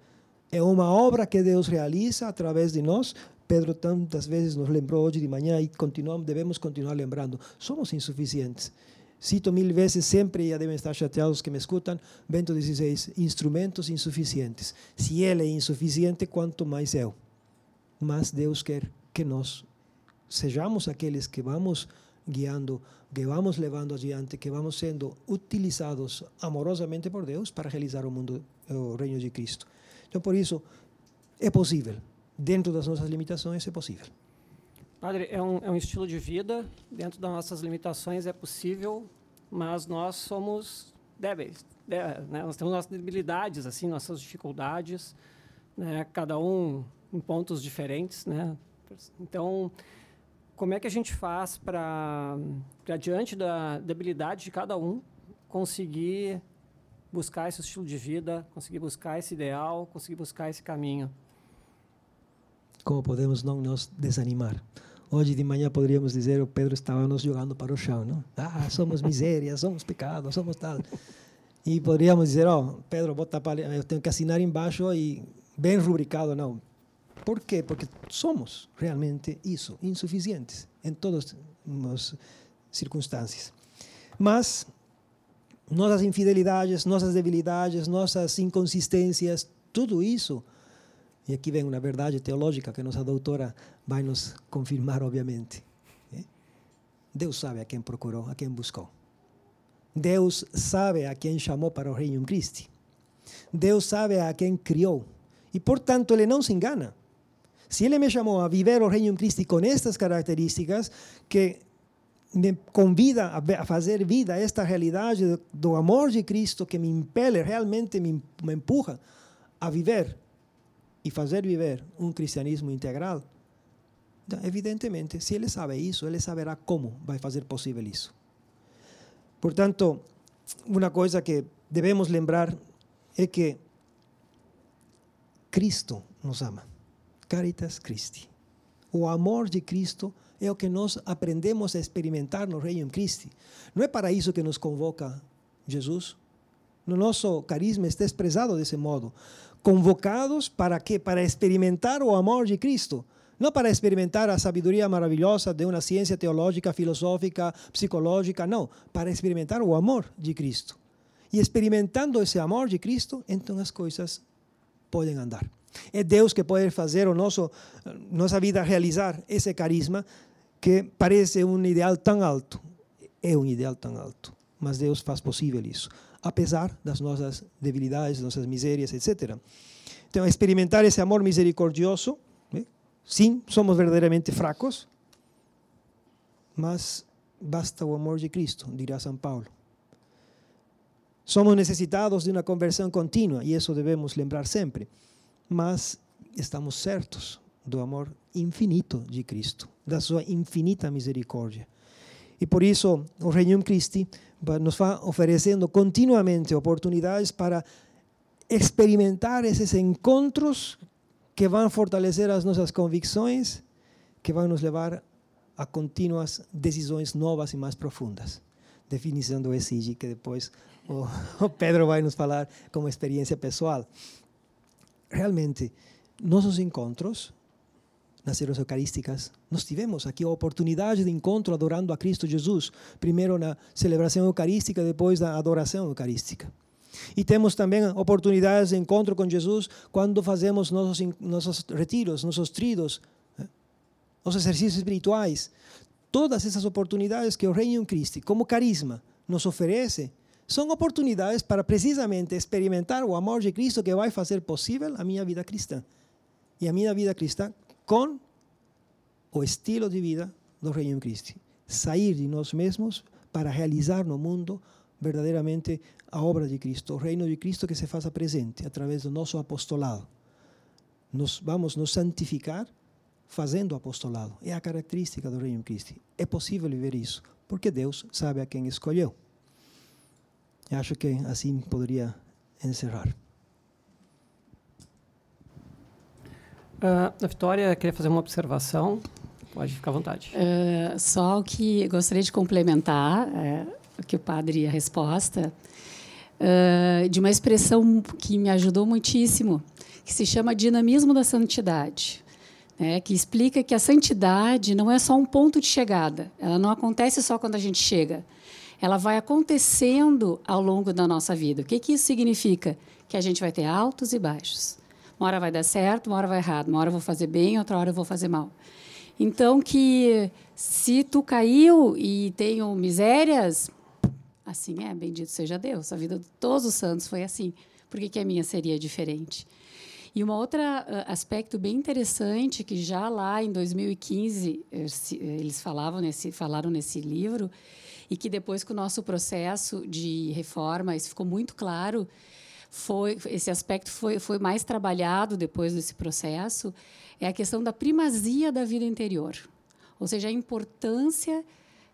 É uma obra que Deus realiza através de nós. Pedro tantas vezes nos lembrou hoje de manhã e continuamos, devemos continuar lembrando. Somos insuficientes. Cito mil vezes sempre, e já devem estar chateados que me escutam, Bento XVI, instrumentos insuficientes. Se ele é insuficiente, quanto mais eu. Mas Deus quer que nós sejamos aqueles que vamos guiando, que vamos levando adiante, que vamos sendo utilizados amorosamente por Deus para realizar o mundo, o reino de Cristo. Então, por isso, é possível. Dentro das nossas limitações, é possível. Padre, é um, é um estilo de vida, dentro das nossas limitações é possível, mas nós somos débeis. né? Nós temos nossas debilidades, assim, nossas dificuldades, né? cada um em pontos diferentes. Né? Então, como é que a gente faz para, diante da debilidade de cada um, conseguir buscar esse estilo de vida, conseguir buscar esse ideal, conseguir buscar esse caminho? Como podemos não nos desanimar? Hoje de manhã poderíamos dizer o Pedro estava nos jogando para o chão, não? Ah, somos miséria, *laughs* somos pecado, somos tal. E poderíamos dizer, ó, oh, Pedro, para, eu tenho que assinar embaixo e bem rubricado, não. Por quê? Porque somos realmente isso, insuficientes em todas as circunstâncias. Mas nossas infidelidades, nossas debilidades, nossas inconsistências, tudo isso e aqui vem uma verdade teológica que nossa doutora vai nos confirmar, obviamente. ¿eh? Deus sabe a quem procurou, a quem buscou. Deus sabe a quem chamou para o Reino Cristo. Deus sabe a quem criou. E, portanto, Ele não se engana. Se Ele me chamou a viver o Reino Cristo com estas características, que me convida a fazer vida a esta realidade do amor de Cristo que me impele, realmente me, me empuja a viver e fazer viver um cristianismo integral, então, evidentemente, se ele sabe isso, ele saberá como vai fazer possível isso. Portanto, uma coisa que devemos lembrar é que Cristo nos ama. Caritas Christi. O amor de Cristo é o que nós aprendemos a experimentar no Reino Cristo. Não é para isso que nos convoca Jesus. No nosso carisma está expressado desse modo convocados para quê? Para experimentar o amor de Cristo. Não para experimentar a sabedoria maravilhosa de uma ciência teológica, filosófica, psicológica, não. Para experimentar o amor de Cristo. E experimentando esse amor de Cristo, então as coisas podem andar. É Deus que pode fazer o nosso, nossa vida realizar esse carisma que parece um ideal tão alto. É um ideal tão alto. Mas Deus faz possível isso apesar das nossas debilidades, nossas misérias, etc. Então, experimentar esse amor misericordioso, sim, somos verdadeiramente fracos, mas basta o amor de Cristo, dirá São Paulo. Somos necessitados de uma conversão contínua, e isso devemos lembrar sempre, mas estamos certos do amor infinito de Cristo, da sua infinita misericórdia. E por isso, o Reino Christi nos vai oferecendo continuamente oportunidades para experimentar esses encontros que vão fortalecer as nossas convicções, que vão nos levar a contínuas decisões novas e mais profundas. Definição do ESIG, que depois *laughs* o, Pedro vai nos falar como experiência pessoal. Realmente, nossos encontros nas cenas eucarísticas, nós tivemos aqui a oportunidade de encontro adorando a Cristo Jesus, primeiro na celebração eucarística, depois na adoração eucarística. E temos também oportunidades de encontro com Jesus quando fazemos nossos, nossos retiros, nossos tridos, né? os exercícios espirituais. Todas essas oportunidades que o Reino Cristo, como carisma, nos oferece, são oportunidades para precisamente experimentar o amor de Cristo que vai fazer possível a minha vida cristã. E a minha vida cristã com o estilo de vida do Reino Cristo. Sair de nós mesmos para realizar no mundo verdadeiramente a obra de Cristo, o reino de Cristo que se faça presente através do nosso apostolado. Nos vamos nos santificar fazendo apostolado. É a característica do reino de Cristo. É possível viver isso, porque Deus sabe a quem escolheu. Acho que assim poderia encerrar. Uh, a Vitória queria fazer uma observação. Pode ficar à vontade. Uh, só o que gostaria de complementar uh, o que o padre a resposta uh, de uma expressão que me ajudou muitíssimo, que se chama Dinamismo da Santidade. Né, que explica que a santidade não é só um ponto de chegada, ela não acontece só quando a gente chega, ela vai acontecendo ao longo da nossa vida. O que, que isso significa? Que a gente vai ter altos e baixos. Uma hora vai dar certo, uma hora vai errado, uma hora eu vou fazer bem, outra hora eu vou fazer mal. Então, que se tu caiu e tenho misérias, assim é, bendito seja Deus. A vida de todos os santos foi assim. Por que, que a minha seria diferente? E um outro aspecto bem interessante que já lá em 2015 eles falavam nesse, falaram nesse livro e que depois com o nosso processo de reforma isso ficou muito claro foi esse aspecto foi, foi mais trabalhado depois desse processo é a questão da primazia da vida interior, ou seja, a importância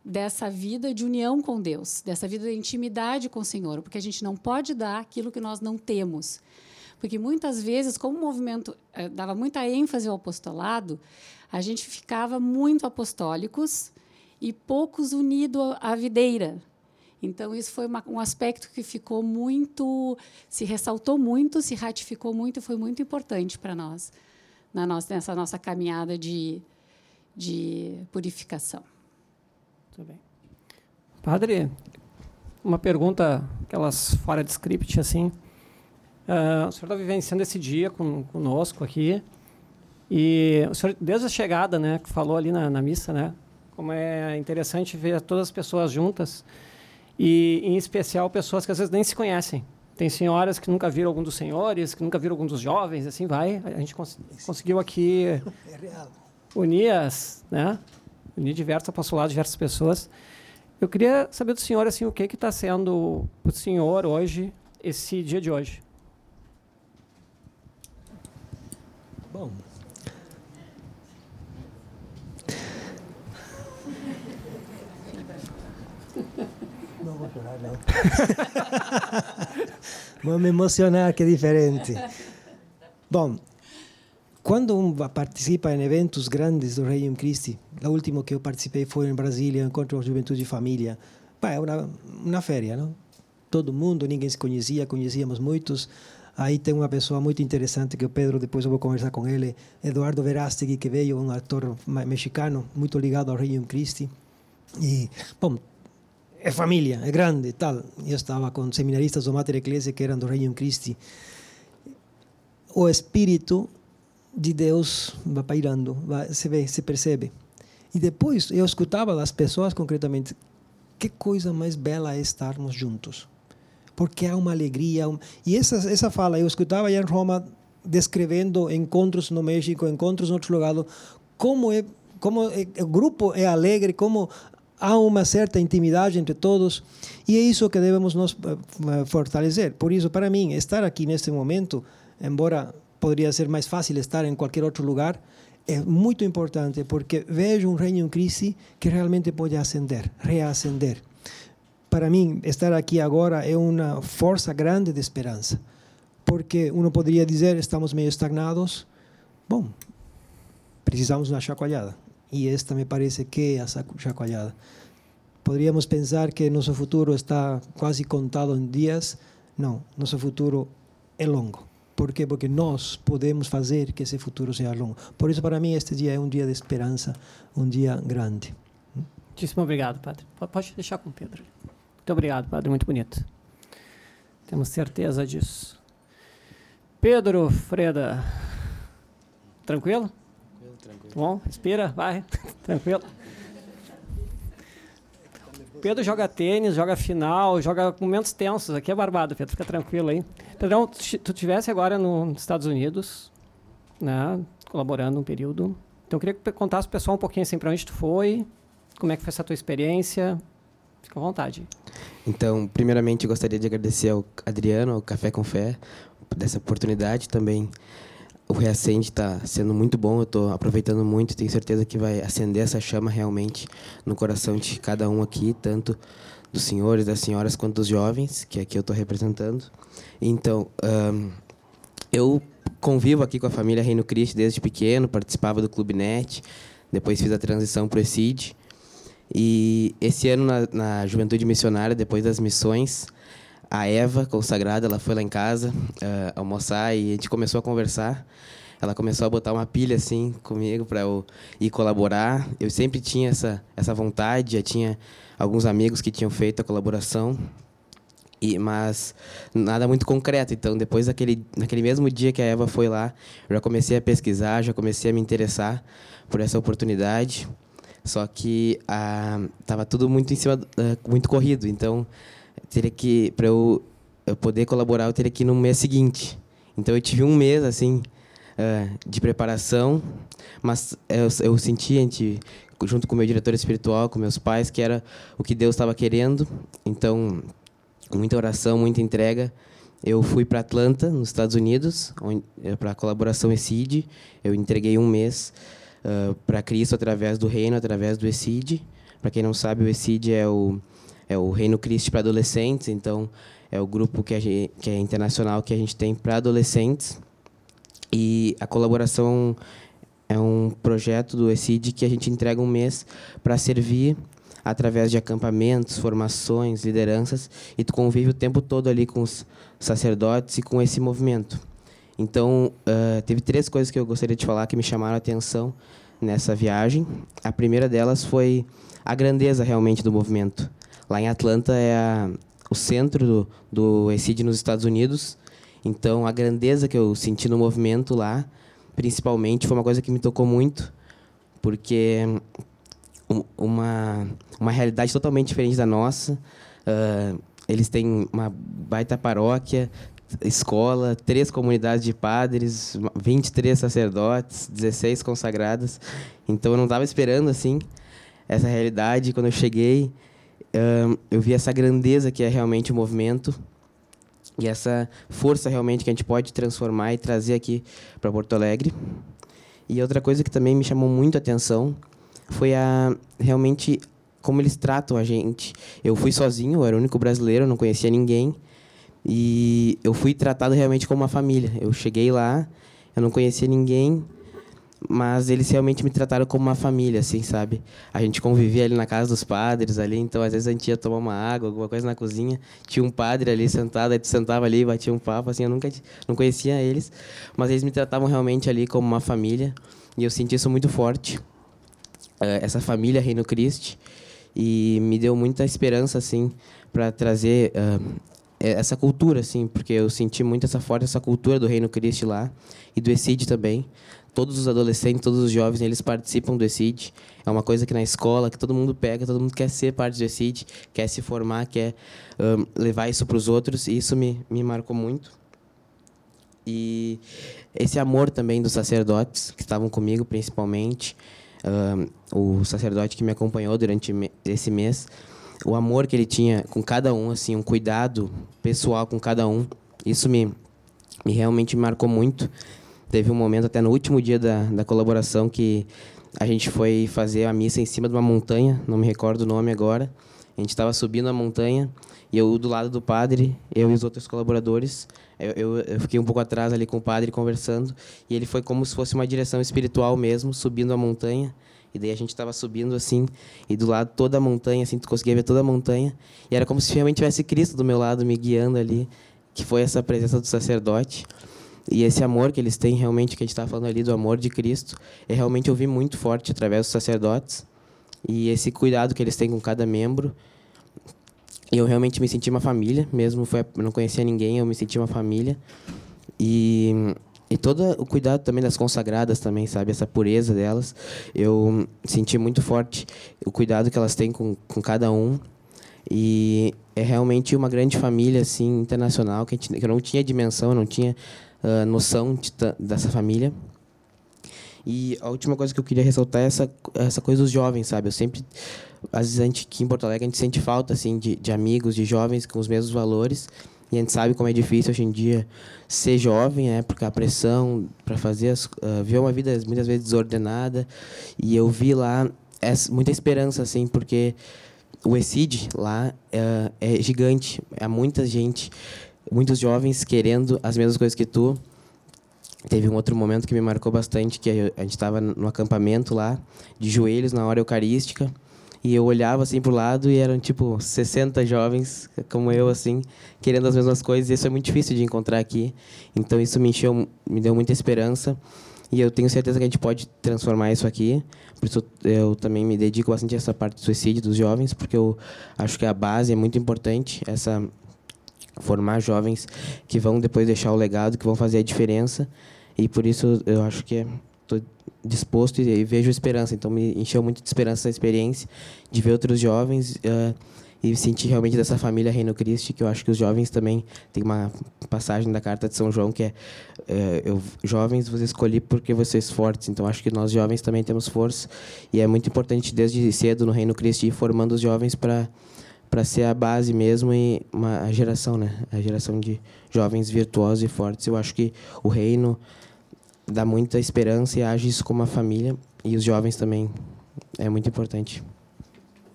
dessa vida de união com Deus, dessa vida de intimidade com o Senhor, porque a gente não pode dar aquilo que nós não temos. Porque muitas vezes, como o movimento eh, dava muita ênfase ao apostolado, a gente ficava muito apostólicos e poucos unidos à videira, então, isso foi uma, um aspecto que ficou muito, se ressaltou muito, se ratificou muito, foi muito importante para nós, na nossa, nessa nossa caminhada de, de purificação. Muito bem. Padre, uma pergunta, aquelas fora de script, assim. Uh, o senhor está vivenciando esse dia com, conosco aqui. E o senhor, desde a chegada, né, que falou ali na, na missa, né, como é interessante ver todas as pessoas juntas e, em especial, pessoas que às vezes nem se conhecem. Tem senhoras que nunca viram algum dos senhores, que nunca viram algum dos jovens, assim vai. A gente cons conseguiu aqui *laughs* é unir as, né? Unir diversos apostolados, diversas pessoas. Eu queria saber do senhor assim o que que está sendo o senhor hoje, esse dia de hoje. Bom, Vou chorar, não. vou me emocionar, que é diferente. Bom, quando um participa em eventos grandes do Reino Christi, o último que eu participei foi em Brasília, encontro de juventude e família. é uma, uma férias, não? Todo mundo, ninguém se conhecia, conhecíamos muitos. Aí tem uma pessoa muito interessante que o Pedro, depois eu vou conversar com ele, Eduardo Verástegui, que veio, um ator mexicano, muito ligado ao Reino Christi. E, bom, é família, é grande tal. Eu estava com seminaristas do Mater Ecclesia que eram do Reino Christi. O Espírito de Deus vai pairando, vai, se vê, se percebe. E depois eu escutava das pessoas concretamente, que coisa mais bela é estarmos juntos. Porque há uma alegria. Um... E essa, essa fala, eu escutava em Roma descrevendo encontros no México, encontros em outros lugares, como é como o grupo é alegre, como há uma certa intimidade entre todos e é isso que devemos nos eh, fortalecer. Por isso, para mim, estar aqui neste momento, embora poderia ser mais fácil estar em qualquer outro lugar, é muito importante porque vejo um reino em crise que realmente pode ascender, reacender. Para mim, estar aqui agora é uma força grande de esperança, porque uno poderia dizer estamos meio estagnados. Bom, precisamos de uma chacoalhada e esta me parece que é a chacoalhada. Poderíamos pensar que nosso futuro está quase contado em dias. Não, nosso futuro é longo. Por quê? Porque nós podemos fazer que esse futuro seja longo. Por isso, para mim, este dia é um dia de esperança, um dia grande. Muitíssimo obrigado, Padre. Pode deixar com o Pedro. Muito obrigado, Padre. Muito bonito. Temos certeza disso. Pedro, Freda. Tranquilo? Tranquilo. Bom, respira, vai. *laughs* Tranquilo. Pedro joga tênis, joga final, joga momentos tensos. Aqui é barbado, Pedro, fica tranquilo aí. Pedrão, tu estivesse agora nos Estados Unidos, né, colaborando um período. Então, eu queria que contasse pro pessoal um pouquinho assim, para onde tu foi, como é que foi essa tua experiência. Fica à vontade. Então, primeiramente, gostaria de agradecer ao Adriano, ao Café com Fé, dessa oportunidade também o Reacende está sendo muito bom, eu estou aproveitando muito, tenho certeza que vai acender essa chama realmente no coração de cada um aqui, tanto dos senhores, das senhoras, quanto dos jovens, que aqui eu estou representando. Então, um, eu convivo aqui com a família Reino Cristo desde pequeno, participava do Clube Net, depois fiz a transição para o ECID. E esse ano, na, na Juventude Missionária, depois das missões, a Eva, consagrada, ela foi lá em casa uh, almoçar e a gente começou a conversar. Ela começou a botar uma pilha assim comigo para eu ir colaborar. Eu sempre tinha essa essa vontade, já tinha alguns amigos que tinham feito a colaboração. E, mas nada muito concreto. Então, depois daquele, naquele mesmo dia que a Eva foi lá, eu já comecei a pesquisar, já comecei a me interessar por essa oportunidade. Só que ah, tava tudo muito em cima, uh, muito corrido. Então, teria que para eu, eu, poder colaborar, eu teria que ir no mês seguinte. Então, eu tive um mês assim uh, de preparação, mas eu, eu senti, gente, junto com meu diretor espiritual, com meus pais, que era o que Deus estava querendo. Então, muita oração, muita entrega. Eu fui para Atlanta, nos Estados Unidos, eh, para a colaboração ESID. Eu entreguei um mês uh, para Cristo através do reino, através do ESID. Para quem não sabe, o ESID é o, é o Reino Cristo para adolescentes, então é o grupo que, gente, que é internacional que a gente tem para adolescentes. E a colaboração é um projeto do ESID que a gente entrega um mês para servir através de acampamentos, formações, lideranças, e tu convive o tempo todo ali com os sacerdotes e com esse movimento. Então, uh, teve três coisas que eu gostaria de falar que me chamaram a atenção nessa viagem. A primeira delas foi a grandeza realmente do movimento. Lá em Atlanta é a, o centro do, do nos Estados Unidos. Então, a grandeza que eu senti no movimento lá, principalmente, foi uma coisa que me tocou muito, porque uma, uma realidade totalmente diferente da nossa. Uh, eles têm uma baita paróquia, escola, três comunidades de padres, 23 sacerdotes, 16 consagradas. Então eu não estava esperando assim essa realidade. Quando eu cheguei, uh, eu vi essa grandeza que é realmente o movimento e essa força realmente que a gente pode transformar e trazer aqui para Porto Alegre. E outra coisa que também me chamou muito a atenção foi a realmente como eles tratam a gente. Eu fui sozinho, eu era o único brasileiro, não conhecia ninguém. E eu fui tratado realmente como uma família. Eu cheguei lá, eu não conhecia ninguém, mas eles realmente me trataram como uma família, assim, sabe? A gente convivia ali na casa dos padres ali, então às vezes a gente ia tomar uma água, alguma coisa na cozinha, tinha um padre ali sentado, a gente sentava ali, batia um papo, assim, eu nunca não conhecia eles, mas eles me tratavam realmente ali como uma família, e eu senti isso muito forte. Eh, essa família Reino Cristo e me deu muita esperança assim para trazer essa cultura assim porque eu senti muito essa forte essa cultura do Reino Cristo lá e do ECID também. Todos os adolescentes todos os jovens eles participam do ECID. É uma coisa que na escola que todo mundo pega todo mundo quer ser parte do ECID quer se formar quer um, levar isso para os outros e isso me, me marcou muito. E esse amor também dos sacerdotes que estavam comigo principalmente uh, o sacerdote que me acompanhou durante esse mês, o amor que ele tinha com cada um, assim, um cuidado pessoal com cada um, isso me, me realmente marcou muito. Teve um momento até no último dia da, da colaboração que a gente foi fazer a missa em cima de uma montanha, não me recordo o nome agora. A gente estava subindo a montanha e eu do lado do padre, eu e os outros colaboradores, eu, eu, eu, fiquei um pouco atrás ali com o padre conversando e ele foi como se fosse uma direção espiritual mesmo, subindo a montanha. E daí a gente estava subindo assim, e do lado toda a montanha, assim, tu conseguia ver toda a montanha. E era como se realmente tivesse Cristo do meu lado me guiando ali, que foi essa presença do sacerdote. E esse amor que eles têm, realmente, que a gente está falando ali do amor de Cristo, é realmente eu vi muito forte através dos sacerdotes. E esse cuidado que eles têm com cada membro. E eu realmente me senti uma família, mesmo foi, não conhecia ninguém, eu me senti uma família. E e todo o cuidado também das consagradas também, sabe? Essa pureza delas. Eu senti muito forte o cuidado que elas têm com, com cada um. E é realmente uma grande família, assim, internacional, que, gente, que eu não tinha dimensão, não tinha uh, noção de, dessa família. E a última coisa que eu queria ressaltar é essa, essa coisa dos jovens, sabe? Eu sempre, às vezes, a gente, aqui em Porto Alegre, a gente sente falta, assim, de, de amigos, de jovens com os mesmos valores. E a gente sabe como é difícil hoje em dia ser jovem, né? Porque a pressão para fazer as, uh, ver uma vida muitas vezes desordenada. E eu vi lá essa, muita esperança, assim, porque o ECID lá uh, é gigante. Há muita gente, muitos jovens querendo as mesmas coisas que tu. Teve um outro momento que me marcou bastante, que a gente estava no acampamento lá, de joelhos na hora eucarística, E eu olhava assim pro lado e eram tipo 60 jovens como eu assim, querendo as mesmas coisas, e isso é muito difícil de encontrar aqui. Então isso me encheu, me deu muita esperança. E eu tenho certeza que a gente pode transformar isso aqui. Por isso eu também me dedico bastante a essa parte do suicídio dos jovens, porque eu acho que a base é muito importante, essa formar jovens que vão depois deixar o legado, que vão fazer a diferença. E por isso eu acho que estou disposto e, e, vejo esperança. Então me encheu muito de esperança essa experiência de ver outros jovens uh, e sentir realmente dessa família Reino Cristo, que eu acho que os jovens também tem uma passagem da carta de São João que é uh, eu, jovens vos escolhi porque vocês fortes. Então acho que nós jovens também temos força e é muito importante desde cedo no Reino Cristo ir formando os jovens para para ser a base mesmo e uma geração, né? A geração de jovens virtuosos e fortes. Eu acho que o reino dá muita esperança e age isso como uma família e os jovens também é muito importante.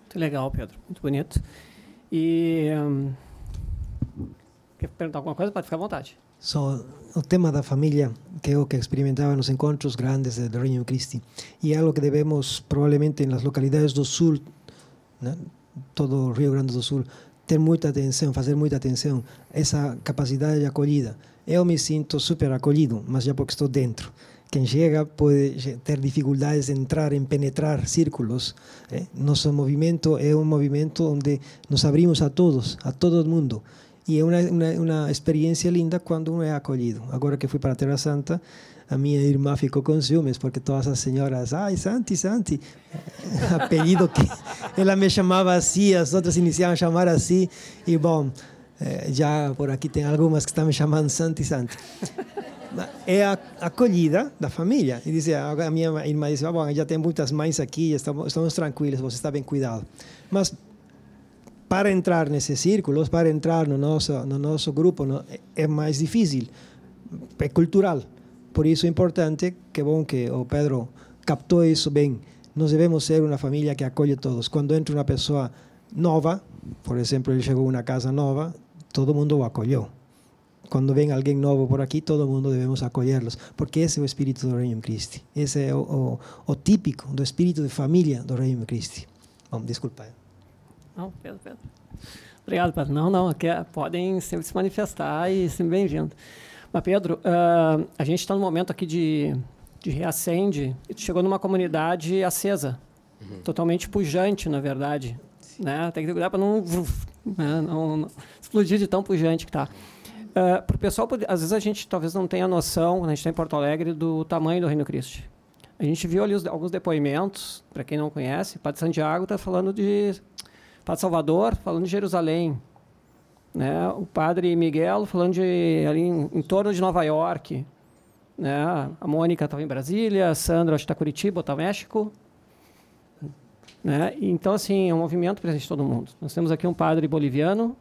Muito legal, Pedro. Muito bonito. E um, quer perguntar alguma coisa? Pode ficar à vontade. So, o tema da família que é o que experimentava nos encontros grandes do Reino Cristo e é algo que devemos provavelmente nas localidades do sul né? todo o Rio Grande do Sul, ter muita atenção, fazer muita atenção, essa capacidade de acolhida. Eu me sinto super acolhido, mas já porque estou dentro. Quem chega pode ter dificuldades de entrar, em penetrar círculos. Eh? Nosso movimento é um movimento onde nos abrimos a todos, a todo mundo. E é uma, uma, uma experiência linda quando um é acolhido. Agora que fui para a Terra Santa, a minha irmã ficou com ciúmes, porque todas as senhoras, ai, Santi, Santi, *laughs* apelido que ela me chamava assim, as outras iniciavam a chamar assim, e bom, eh, já por aqui tem algumas que estão me chamando Santi, Santi. É a acolhida da família. E dizia, a minha irmã disse, bom, já tem muitas mães aqui, estamos, estamos tranquilos, você está bem cuidado. Mas para entrar nesses círculos, para entrar no nosso, no nosso grupo, no, é mais difícil, é cultural. Por isso é importante, que bom que o Pedro captou isso bem. Nós devemos ser uma família que acolhe todos. Quando entra uma pessoa nova, por exemplo, ele chegou a uma casa nova, todo mundo o acolheu. Quando vem alguém novo por aqui, todo mundo devemos acolhê-los, porque esse é o espírito do Reino Cristo. Esse é o, o, o, típico do espírito de família do Reino Cristo. Bom, desculpa. Não, Pedro, Pedro. Obrigado, Pedro. Não, não, aqui é, podem sempre se manifestar e sempre bem-vindo. Mas, Pedro, uh, a gente está no momento aqui de, de reacende. E tu chegou numa comunidade acesa, uhum. totalmente pujante, na verdade. Né? Tem que cuidar para não, né? não, não, explodir de tão pujante que está. Uh, para o pessoal, às vezes a gente talvez não tenha noção, a gente está em Porto Alegre, do tamanho do Reino Cristo. A gente viu ali os, alguns depoimentos, para quem não conhece, Padre Santiago está falando de Padre Salvador, falando de Jerusalém, né? O padre Miguel falando de ali em, em torno de Nova York, né? A Mônica estava em Brasília, a Sandra está Curitiba, está México, né? Então assim é um movimento presente em todo mundo. Nós temos aqui um padre boliviano,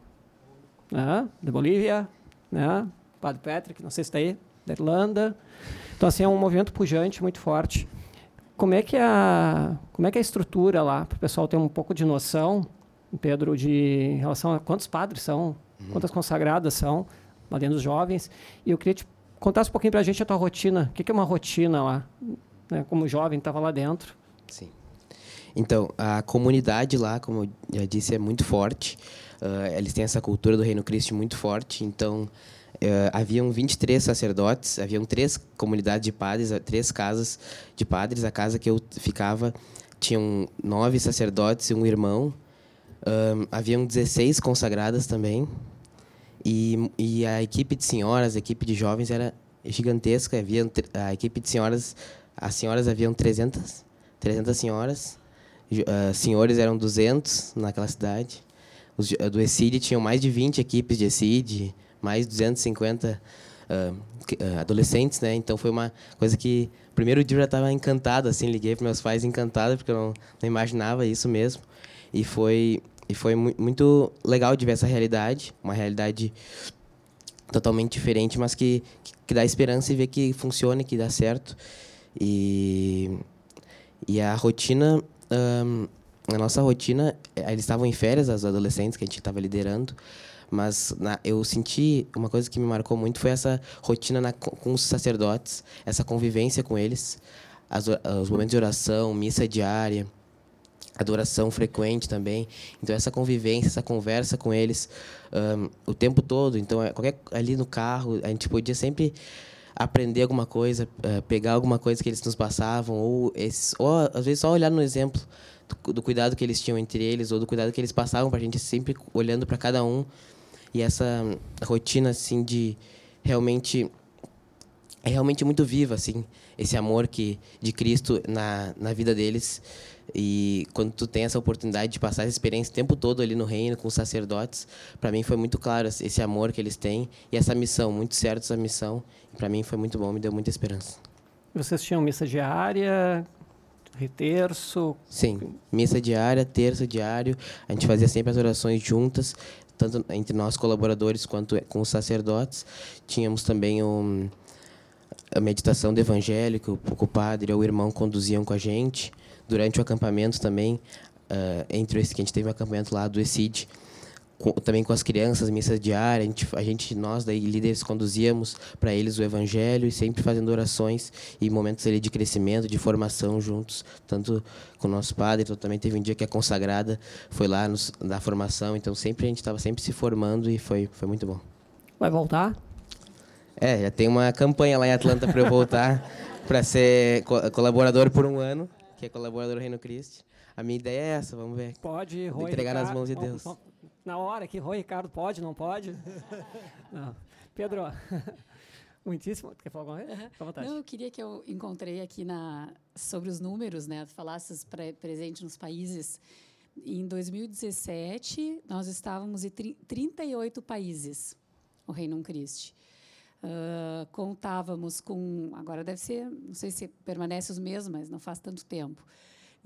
né? De Bolívia, né? Padre Patrick, não sei se está aí, da Irlanda. Então assim é um movimento pujante muito forte. Como é que é a como é que é a estrutura lá para o pessoal ter um pouco de noção, Pedro, de em relação a quantos padres são uhum. quantas consagradas são lá dentro dos jovens. E eu queria te contasse um pouquinho para a gente a tua rotina. O que, que é uma rotina lá? Né? Como jovem, estava lá dentro. Sim. Então, a comunidade lá, como eu já disse, é muito forte. Uh, eles têm essa cultura do Reino Cristo muito forte. Então, uh, haviam 23 sacerdotes, haviam três comunidades de padres, três casas de padres. A casa que eu ficava tinham nove sacerdotes e um irmão. Um, haviam 16 consagradas também. E, e a equipe de senhoras, a equipe de jovens era gigantesca. Havia a equipe de senhoras, as senhoras haviam 300, 300 senhoras. Uh, senhores eram 200 naquela cidade. Os do ECID tinham mais de 20 equipes de ECID, mais 250 uh, uh, adolescentes, né? Então foi uma coisa que primeiro dia eu já estava encantado, assim, liguei para meus pais encantado porque eu não, não imaginava isso mesmo. E foi e foi muito legal de ver essa realidade, uma realidade totalmente diferente, mas que, que dá esperança e ver que funciona, que dá certo. E, e a rotina, um, a nossa rotina, eh, eles estavam em férias, os adolescentes que a gente estava liderando, mas na, eu senti uma coisa que me marcou muito foi essa rotina na, com os sacerdotes, essa convivência com eles, as, os momentos de oração, missa diária, adoração frequente também. Então essa convivência, essa conversa com eles um, o tempo todo. Então é, qualquer ali no carro a gente podia sempre aprender alguma coisa, uh, pegar alguma coisa que eles nos passavam ou, esses, ou às vezes só olhar no exemplo do, do, cuidado que eles tinham entre eles ou do cuidado que eles passavam para a gente sempre olhando para cada um e essa rotina assim de realmente é realmente muito viva assim esse amor que de Cristo na, na vida deles e quando tu tem essa oportunidade de passar essa experiência o tempo todo ali no reino com os sacerdotes, para mim foi muito claro esse amor que eles têm e essa missão, muito certo essa missão. Para mim foi muito bom, me deu muita esperança. Vocês tinham missa diária, terço? Sim, missa diária, terça diário. A gente fazia sempre as orações juntas, tanto entre nós colaboradores quanto com os sacerdotes. Tínhamos também um, a meditação do evangelho que o, o padre ou o irmão conduziam com a gente durante o acampamento também, uh, entre esse que a gente teve um acampamento lá do ECID, com, também com as crianças, missa diária, a gente, a gente nós daí líderes conduzíamos para eles o evangelho e sempre fazendo orações e momentos ali de crescimento, de formação juntos, tanto com o nosso padre, então também teve um dia que a consagrada foi lá nos, na formação, então sempre a gente estava sempre se formando e foi foi muito bom. Vai voltar? É, já tem uma campanha lá em Atlanta para eu voltar *laughs* para ser co colaborador por um ano que é colaborador do Reino Cristo. A minha ideia é essa, vamos ver. Pode, Rui Entregar Ricardo, nas mãos de Deus. Na hora que Rui Ricardo pode, não pode? *laughs* não. Pedro, *laughs* muitíssimo. Quer falar alguma coisa? Uhum. vontade. Não, eu queria que eu encontrei aqui na, sobre os números, né? Falasses pre, presente nos países. Em 2017, nós estávamos em 38 países, o Reino Cristo. Uh, contávamos com, agora deve ser, não sei se permanece os mesmos, mas não faz tanto tempo,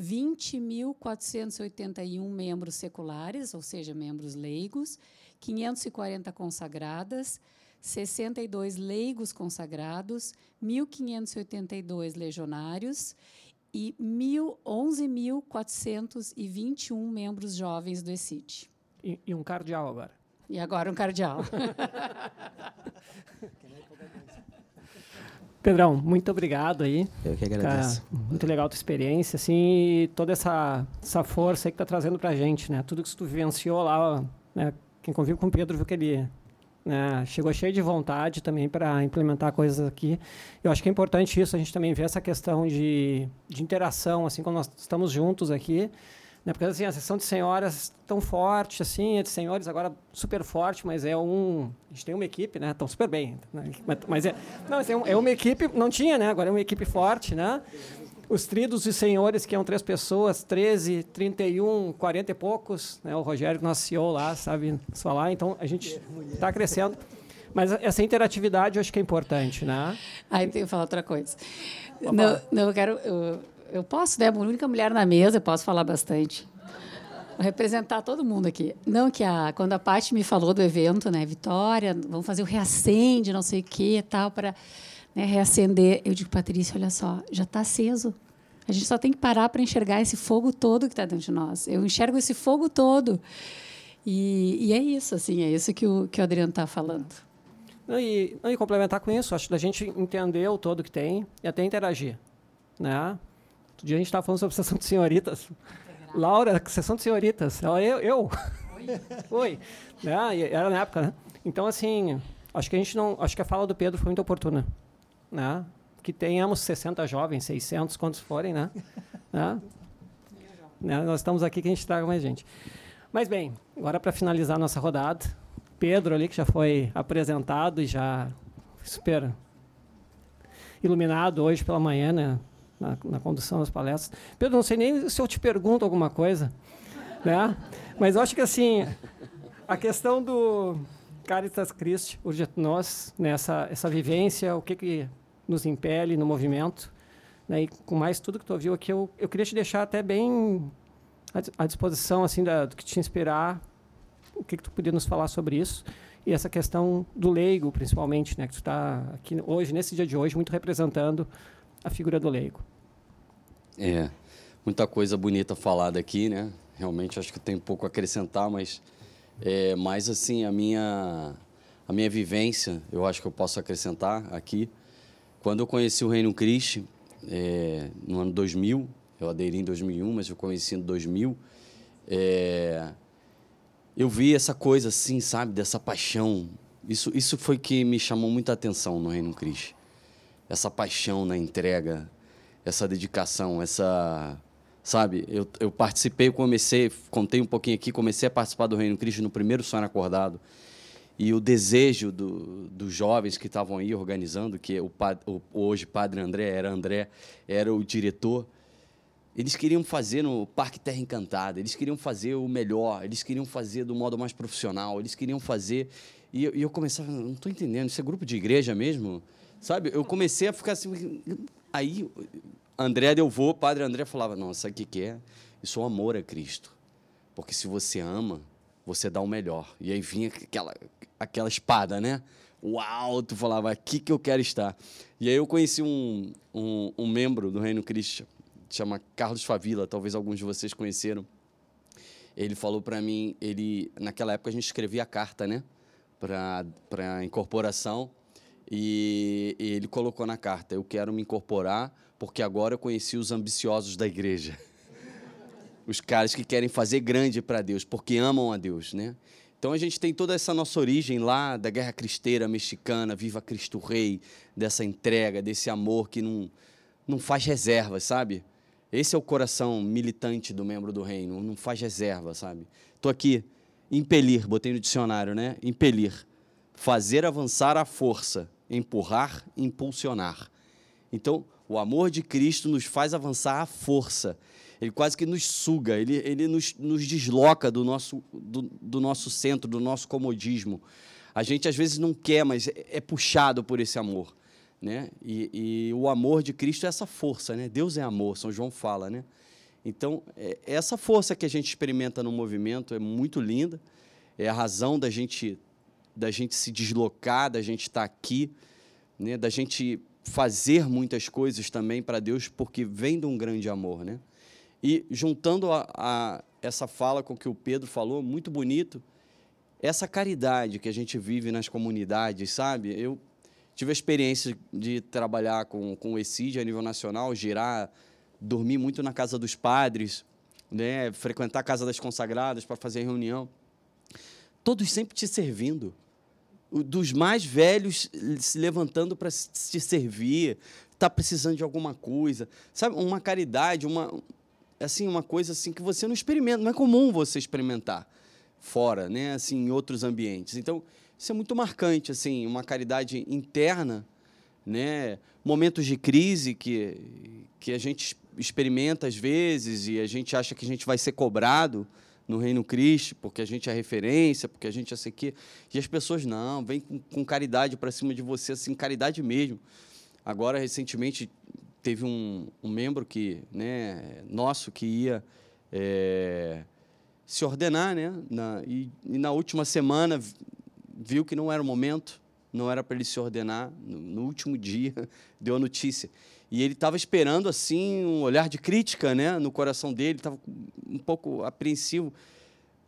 20.481 membros seculares, ou seja, membros leigos, 540 consagradas, 62 leigos consagrados, 1.582 legionários e 11.421 membros jovens do ECIT. E, e um cardeal agora. E agora um cardeal. *laughs* *laughs* Pedrão, muito obrigado aí. Eu que agradeço. Cara, muito legal a tua experiência, assim, e toda essa, essa força aí que tá trazendo pra gente, né? Tudo que tu vivenciou lá, né? Quem convive com o Pedro viu que ele né, chegou cheio de vontade também para implementar coisas aqui. Eu acho que é importante isso, a gente também ver essa questão de, de interação, assim, quando nós estamos juntos aqui, né? Porque assim, a sessão de senhoras tão forte, assim, a de senhores agora super forte, mas é um. A gente tem uma equipe, né? Estão super bem. Né? Mas é. Não, é uma equipe. Não tinha, né? Agora é uma equipe forte, né? Os tridos e senhores, que são três pessoas, 13, 31, 40 e poucos, né? O Rogério, nosso CEO lá, sabe falar. Então, a gente está crescendo. Mas essa interatividade eu acho que é importante, né? Aí tenho que falar outra coisa. Não, não, eu quero. Eu eu posso, né? A única mulher na mesa, eu posso falar bastante. Vou representar todo mundo aqui. Não que a quando a Paty me falou do evento, né, Vitória, vamos fazer o reacende, não sei o quê, tal para né, reacender. Eu digo, Patrícia, olha só, já está aceso. A gente só tem que parar para enxergar esse fogo todo que está dentro de nós. Eu enxergo esse fogo todo. E, e, é isso, assim, é isso que o, que o Adriano está falando. E, e complementar com isso, acho que a gente entender o todo que tem e até interagir. Né? Outro dia a gente estava falando sobre sessão de senhoritas. Laura, sessão de senhoritas. Ela, eu. eu. Oi. Oi. É, era na época, né? Então, assim, acho que a gente não. Acho que a fala do Pedro foi muito oportuna. Né? Que tenhamos 60 jovens, 600, quantos forem, né? *laughs* né? né? Nós estamos aqui que a gente traga mais gente. Mas, bem, agora para finalizar nossa rodada, Pedro ali, que já foi apresentado e já super iluminado hoje pela manhã, né? Na, na condução das palestras. Pedro, não sei nem se eu te pergunto alguma coisa, né? Mas eu acho que assim, a questão do Caritas Christi urge nós nessa essa vivência, o que que nos impele no movimento, né? E com mais tudo que tu ouviu aqui, eu, eu queria te deixar até bem à disposição assim da, do que te inspirar, o que que tu podia nos falar sobre isso e essa questão do leigo, principalmente, né, que tu está aqui hoje, nesse dia de hoje, muito representando a figura do leigo. É, muita coisa bonita falada aqui, né? Realmente acho que tem pouco a acrescentar, mas é, mais assim a minha a minha vivência, eu acho que eu posso acrescentar aqui. Quando eu conheci o Reino Cristo, é, no ano 2000, Eu aderi em 2001, mas eu conheci em 2000. É, eu vi essa coisa assim, sabe, dessa paixão. Isso, isso foi que me chamou muita atenção no Reino Cristo. Essa paixão na entrega, essa dedicação, essa. Sabe, eu, eu participei, comecei, contei um pouquinho aqui, comecei a participar do Reino Cristo no primeiro sonho acordado. E o desejo do, dos jovens que estavam aí organizando, que o, o hoje padre André era André, era o diretor, eles queriam fazer no Parque Terra Encantada, eles queriam fazer o melhor, eles queriam fazer do modo mais profissional, eles queriam fazer. E eu, e eu começava, não estou entendendo, isso é grupo de igreja mesmo? Sabe? Eu comecei a ficar assim. Aí, André deu voo, padre André falava: Não, sabe o que, que é? Isso é o amor a Cristo. Porque se você ama, você dá o melhor. E aí vinha aquela, aquela espada, né? Uau, tu falava, aqui que eu quero estar. E aí eu conheci um, um, um membro do Reino Cristo chama Carlos Favila, talvez alguns de vocês conheceram. Ele falou para mim, ele naquela época a gente escrevia carta, né, para a incorporação, e, e ele colocou na carta: Eu quero me incorporar porque agora eu conheci os ambiciosos da igreja. *laughs* Os caras que querem fazer grande para Deus, porque amam a Deus, né? Então a gente tem toda essa nossa origem lá da guerra cristeira mexicana, viva Cristo Rei, dessa entrega, desse amor que não, não faz reservas, sabe? Esse é o coração militante do membro do reino, não faz reserva, sabe? Estou aqui, impelir, botei no dicionário, né? Impelir, fazer avançar a força, empurrar, impulsionar. Então, o amor de Cristo nos faz avançar a força. Ele quase que nos suga, ele, ele nos, nos desloca do nosso, do, do nosso centro, do nosso comodismo. A gente às vezes não quer, mas é, é puxado por esse amor. Né? E, e, o amor de Cristo é essa força, né? Deus é amor, São João fala, né? Então, é, essa força que a gente experimenta no movimento é muito linda, é a razão da gente da gente se deslocar, da gente estar aqui, né? Da gente fazer muitas coisas também para Deus, porque vem de um grande amor, né? E juntando a, a essa fala com o que o Pedro falou, muito bonito, essa caridade que a gente vive nas comunidades, sabe? Eu Tive a experiência de trabalhar com, com o ECID a nível nacional, girar, dormir muito na casa dos padres, né? frequentar a casa das consagradas para fazer reunião. Todos sempre te servindo. Dos mais velhos se levantando para te servir, está precisando de alguma coisa. Sabe, uma caridade, uma, assim, uma coisa assim que você não experimenta, não é comum você experimentar fora, né, assim, em outros ambientes. Então, isso é muito marcante, assim, uma caridade interna, né? Momentos de crise que, que a gente experimenta às vezes e a gente acha que a gente vai ser cobrado no Reino Cristo, porque a gente é referência, porque a gente é sei que E as pessoas não, vêm com, com caridade para cima de você, assim, caridade mesmo. Agora, recentemente, teve um, um membro que, né, nosso que ia é, se ordenar, né? Na, e, e na última semana viu que não era o momento, não era para ele se ordenar. No, no, último dia, *laughs* deu a notícia. E ele estava esperando assim um olhar de crítica, né, no coração dele. Estava um pouco apreensivo.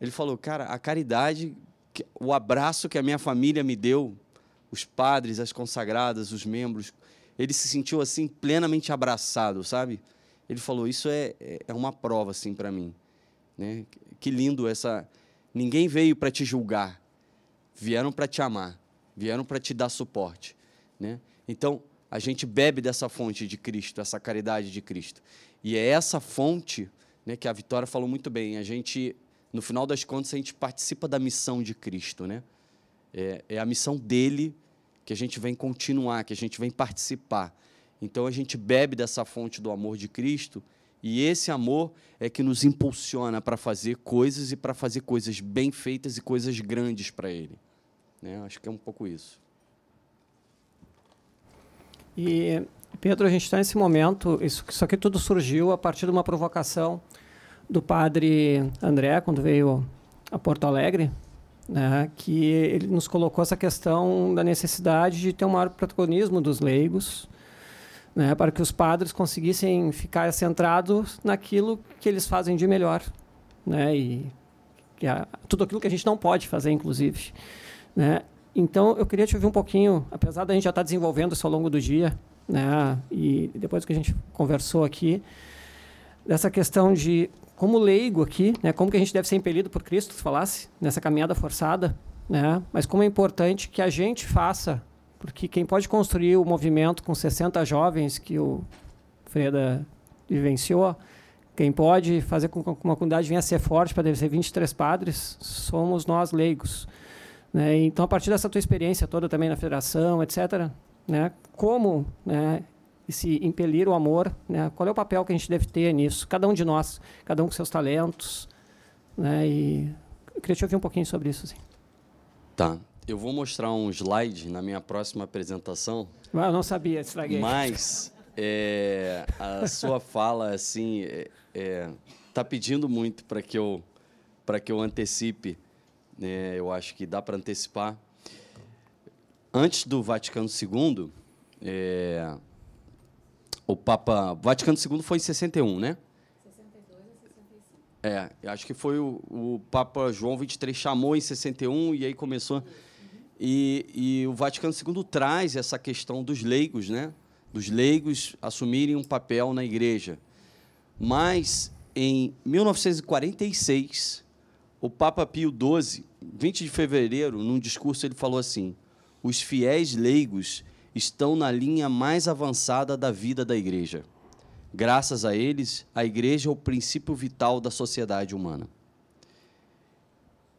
Ele falou: "Cara, a caridade, o abraço que a minha família me deu, os padres, as consagradas, os membros, ele se sentiu assim plenamente abraçado, sabe? Ele falou: "Isso é, é uma prova assim para mim, né? Que lindo essa. Ninguém veio para te julgar vieram para te amar, vieram para te dar suporte. Né? Então, a gente bebe dessa fonte de Cristo, essa caridade de Cristo. E é essa fonte né, que a Vitória falou muito bem. A gente, no final das contas, a gente participa da missão de Cristo. Né? É, é a missão dele que a gente vem continuar, que a gente vem participar. Então, a gente bebe dessa fonte do amor de Cristo e esse amor é que nos impulsiona para fazer coisas e para fazer coisas bem feitas e coisas grandes para Ele. Né? Acho que é um pouco isso. E, Pedro, a gente está nesse momento, isso, isso aqui tudo surgiu a partir de uma provocação do padre André, quando veio a Porto Alegre, né, que ele nos colocou essa questão da necessidade de ter um maior protagonismo dos leigos, né, para que os padres conseguissem ficar centrados naquilo que eles fazem de melhor, né, e é tudo aquilo que a gente não pode fazer, inclusive. Né. Então, eu queria te ouvir um pouquinho, apesar da gente já estar desenvolvendo isso ao longo do dia, né, e depois que a gente conversou aqui, dessa questão de como leigo aqui, né, como que a gente deve ser impelido por Cristo, se falasse, nessa caminhada forçada, né, mas como é importante que a gente faça, porque quem pode construir o movimento com 60 jovens que o Freda vivenciou, quem pode fazer com que uma comunidade venha a ser forte para ser 23 padres, somos nós leigos. Né? Então, a partir dessa tua experiência toda também na federação, etc., né, como né, se impelir o amor, né, qual é o papel que a gente deve ter nisso? Cada um de nós, cada um com seus talentos. Né, e eu queria te ouvir um pouquinho sobre isso. Assim. Tá. Eu vou mostrar um slide na minha próxima apresentação. Ah, eu não sabia, estraguei. Mas é, a sua fala, assim, é, é, tá pedindo muito para que eu para que eu antecipe. Né? Eu acho que dá para antecipar. Antes do Vaticano II, é, o Papa Vaticano II foi em 61, né? 62 a 65. É, acho que foi o, o Papa João 23 chamou em 61 e aí começou. Uhum. E, e o Vaticano II traz essa questão dos leigos, né? Dos leigos assumirem um papel na igreja. Mas, em 1946, o Papa Pio XII, 20 de fevereiro, num discurso, ele falou assim: os fiéis leigos estão na linha mais avançada da vida da igreja. Graças a eles, a igreja é o princípio vital da sociedade humana.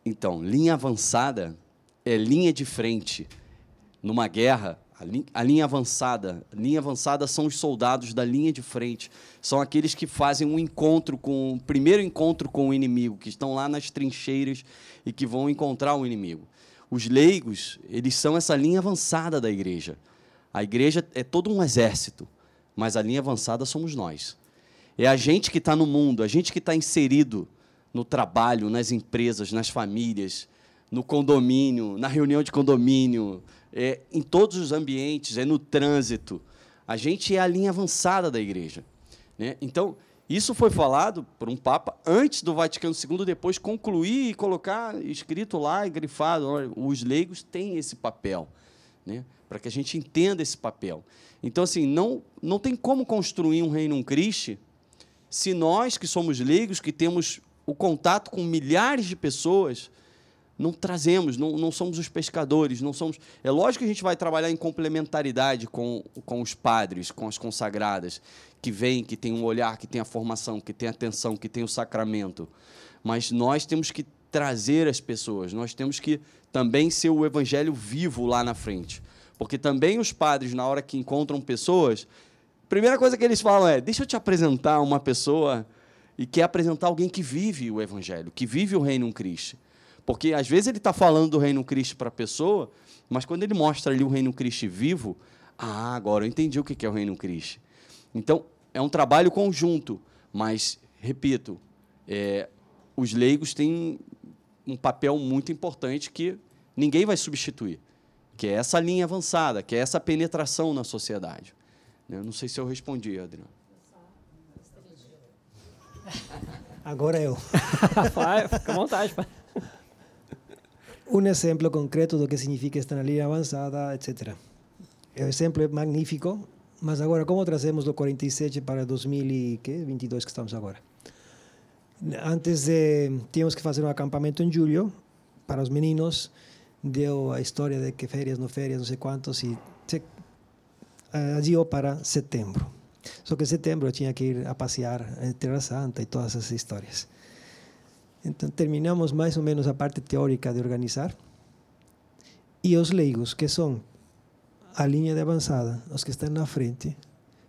Então, linha avançada é linha de frente. Numa guerra, a linha avançada. Linha avançada são os soldados da linha de frente. São aqueles que fazem um encontro com o primeiro encontro com o inimigo, que estão lá nas trincheiras e que vão encontrar o inimigo. Os leigos, eles são essa linha avançada da igreja. A igreja é todo um exército, mas a linha avançada somos nós. É a gente que está no mundo, a gente que está inserido no trabalho, nas empresas, nas famílias, no condomínio, na reunião de condomínio, é, em todos os ambientes, é no trânsito. A gente é a linha avançada da igreja. Né? Então, isso foi falado por um Papa antes do Vaticano II, depois concluir e colocar escrito lá e grifado: olha, os leigos têm esse papel, né? para que a gente entenda esse papel. Então, assim, não, não tem como construir um reino um Cristo se nós que somos leigos, que temos o contato com milhares de pessoas, não trazemos, não, não somos os pescadores, não somos. É lógico que a gente vai trabalhar em complementaridade com, com os padres, com as consagradas, que vêm, que tem um olhar, que tem a formação, que tem a atenção, que tem o sacramento. Mas nós temos que trazer as pessoas, nós temos que também ser o evangelho vivo lá na frente. Porque também os padres, na hora que encontram pessoas, a primeira coisa que eles falam é: deixa eu te apresentar uma pessoa e quer apresentar alguém que vive o evangelho, que vive o reino em Cristo. Porque às vezes ele está falando do reino Cristo para a pessoa, mas quando ele mostra ali o reino Cristo vivo, ah, agora eu entendi o que é o reino Cristo. Então, é um trabalho conjunto, mas, repito, é, os leigos têm um papel muito importante que ninguém vai substituir, que é essa linha avançada, que é essa penetração na sociedade. Eu não sei se eu respondi, Adriano. Agora eu. *laughs* Vai, fica à vontade, pai. Un ejemplo concreto de lo que significa esta línea avanzada, etc. El ejemplo es magnífico, mas agora como trazemos lo 47 para 2022 que estamos agora? Antes de, tínhamos que fazer um acampamento em julho para os meninos, deu a história de que férias, no férias, não sei quantos, e se, adiou para setembro. Só que em setembro eu tinha que ir a passear em Terra Santa e todas essas histórias. Então, terminamos mais ou menos a parte teórica de organizar. E os leigos, que são a linha de avançada, os que estão na frente,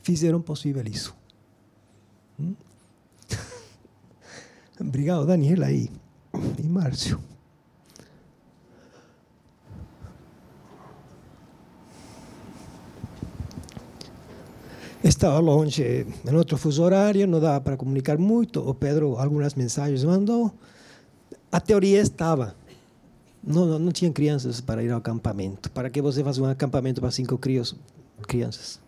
fizeram possível isso. Hum? Obrigado, *laughs* Daniela e, e Márcio. Estava longe, em outro fuso horário, não dava para comunicar muito. O Pedro algumas mensagens mandou. A teoria estava. Não, não, não tinha crianças para ir ao acampamento. Para que você faça um acampamento para cinco crios, crianças?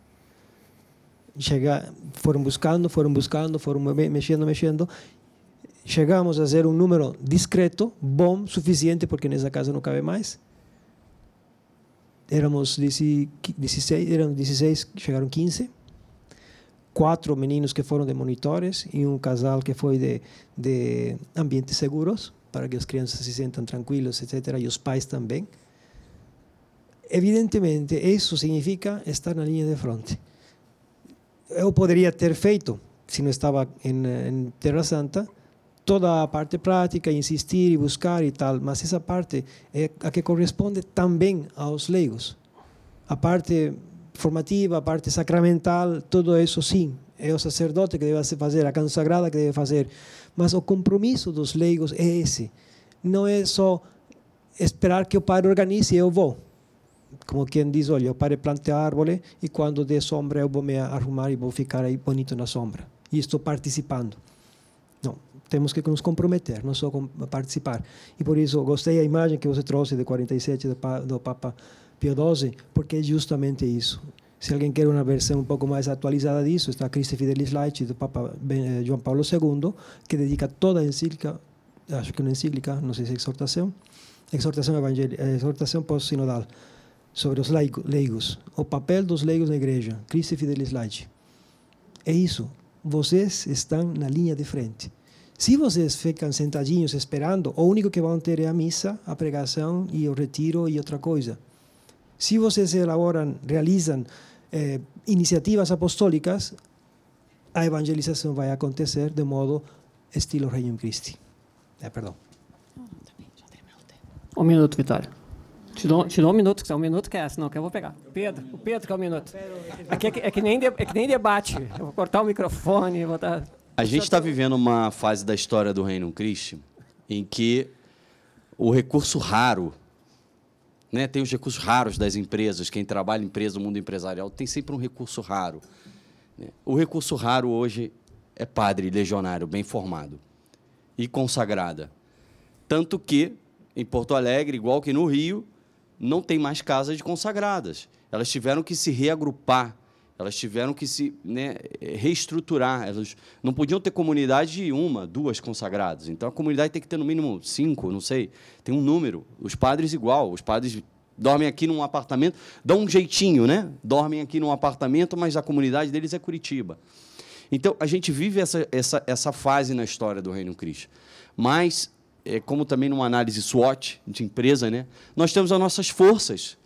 Chega, foram buscando, foram buscando, foram mexendo, mexendo. Chegamos a ser um número discreto, bom, suficiente, porque nessa casa não cabe mais. Éramos 16, eram 16, chegaram 15 quatro meninos que foram de monitores e um casal que foi de, de ambientes seguros, para que as crianças se sintam tranquilos, etc., e os pais também. Evidentemente, isso significa estar na linha de frente. Eu poderia ter feito, se não estava em, em Terra Santa, toda a parte prática, insistir e buscar e tal, mas essa parte é a que corresponde também aos leigos. A parte formativa, a parte sacramental, tudo isso sim, é o sacerdote que deve fazer, a consagrada que deve fazer. Mas o compromisso dos leigos é esse. Não é só esperar que o padre organize e eu vou. Como quem diz, olha, o padre planta árvore e quando der sombra eu vou me arrumar e vou ficar aí bonito na sombra. E estou participando. Não, temos que nos comprometer, não só participar. E por isso gostei da imagem que você trouxe de 47 do Papa Pio XII, porque é justamente isso. Se alguém quer uma versão um pouco mais atualizada disso, está a Christi Fidelis Laici, do Papa João Paulo II, que dedica toda a encíclica, acho que uma encíclica, não sei se é exortação, exortação evangélica, eh, exortação pós-sinodal, sobre os leigos, o papel dos leigos na igreja, Christi Fidelis Laici. É isso, vocês estão na linha de frente. Se vocês ficam sentadinhos esperando, o único que vão ter é a missa, a pregação e o retiro e outra coisa. Se vocês elaboram, realizam eh, iniciativas apostólicas, a evangelização vai acontecer de modo estilo Reino Christi. É, perdão. Um minuto, Vitória. Te dou, te dou um minuto, se é um minuto que é, senão que eu vou pegar. Pedro, o Pedro que é um minuto. Aqui é, que, é, que nem de, é que nem debate. Eu vou cortar o microfone, vou dar... A gente está vivendo uma fase da história do Reino Cristo em que o recurso raro né? Tem os recursos raros das empresas. Quem trabalha em empresa, no mundo empresarial, tem sempre um recurso raro. Né? O recurso raro hoje é padre legionário, bem formado e consagrada. Tanto que, em Porto Alegre, igual que no Rio, não tem mais casas de consagradas. Elas tiveram que se reagrupar elas tiveram que se né, reestruturar. Elas não podiam ter comunidade de uma, duas consagradas. Então a comunidade tem que ter no mínimo cinco, não sei. Tem um número. Os padres igual. Os padres dormem aqui num apartamento, dão um jeitinho, né? Dormem aqui num apartamento, mas a comunidade deles é Curitiba. Então a gente vive essa, essa, essa fase na história do Reino Cristo. Mas, é, como também numa análise SWOT de empresa, né, nós temos as nossas forças.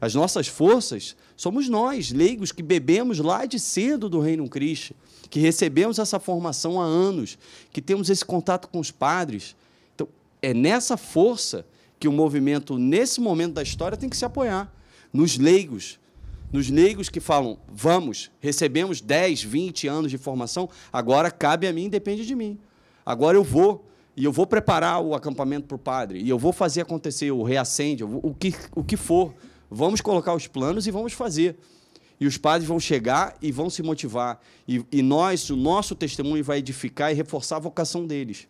As nossas forças Somos nós, leigos, que bebemos lá de cedo do Reino Cristo, que recebemos essa formação há anos, que temos esse contato com os padres. Então, é nessa força que o movimento, nesse momento da história, tem que se apoiar. Nos leigos, nos leigos que falam, vamos, recebemos 10, 20 anos de formação, agora cabe a mim, depende de mim. Agora eu vou, e eu vou preparar o acampamento para o padre, e eu vou fazer acontecer o reacende, o que, o que for. Vamos colocar os planos e vamos fazer. E os padres vão chegar e vão se motivar. E, e nós, o nosso testemunho vai edificar e reforçar a vocação deles.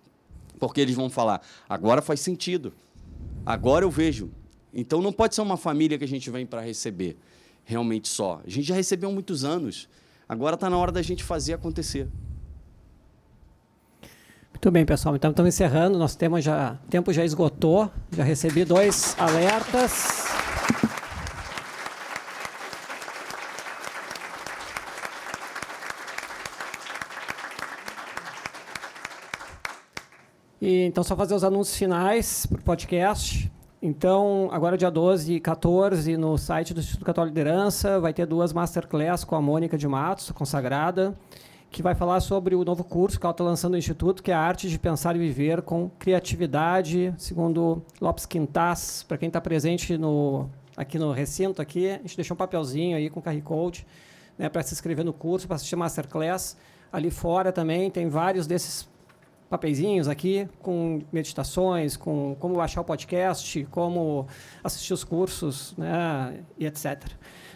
Porque eles vão falar: agora faz sentido. Agora eu vejo. Então não pode ser uma família que a gente vem para receber realmente só. A gente já recebeu muitos anos. Agora está na hora da gente fazer acontecer. Muito bem, pessoal. Então estamos encerrando. Nosso tema já, tempo já esgotou. Já recebi dois alertas. E, então, só fazer os anúncios finais para o podcast. Então, agora dia 12 e 14, no site do Instituto Católico de Liderança, vai ter duas masterclass com a Mônica de Matos, consagrada, que vai falar sobre o novo curso que ela está lançando no Instituto, que é a Arte de Pensar e Viver com Criatividade, segundo Lopes Quintas. Para quem está presente no, aqui no recinto, aqui, a gente deixou um papelzinho aí com QR Code né, para se inscrever no curso, para assistir a masterclass. Ali fora também tem vários desses papeizinhos aqui com meditações, com como baixar o podcast, como assistir os cursos, né, e etc.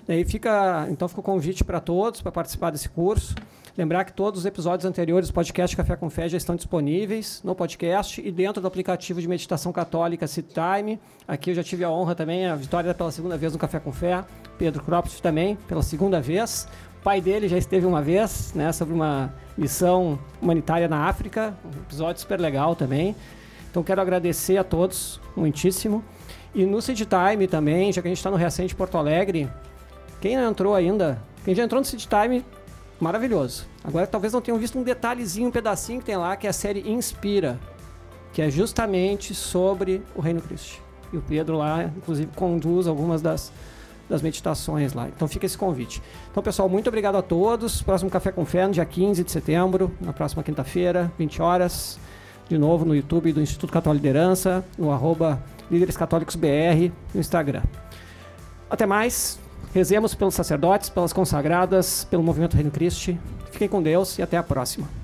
Daí fica, então fica o convite para todos para participar desse curso. Lembrar que todos os episódios anteriores do podcast Café com Fé já estão disponíveis no podcast e dentro do aplicativo de meditação católica Time. Aqui eu já tive a honra também, a Vitória pela segunda vez no Café com Fé, Pedro Crops também pela segunda vez pai dele já esteve uma vez, né, sobre uma missão humanitária na África, um episódio super legal também. Então quero agradecer a todos, muitíssimo. E no City Time também, já que a gente está no Recente Porto Alegre, quem não entrou ainda, quem já entrou no City Time, maravilhoso. Agora talvez não tenham visto um detalhezinho, um pedacinho que tem lá, que é a série Inspira, que é justamente sobre o Reino Cristo. E o Pedro lá, inclusive, conduz algumas das, das meditações lá. Então fica esse convite. Então, pessoal, muito obrigado a todos. Próximo Café com Fé no dia 15 de setembro, na próxima quinta-feira, 20 horas. De novo no YouTube do Instituto Católico Liderança, no arroba Líderes Católicos BR, no Instagram. Até mais. Rezemos pelos sacerdotes, pelas consagradas, pelo movimento Reino Cristo. Fiquem com Deus e até a próxima.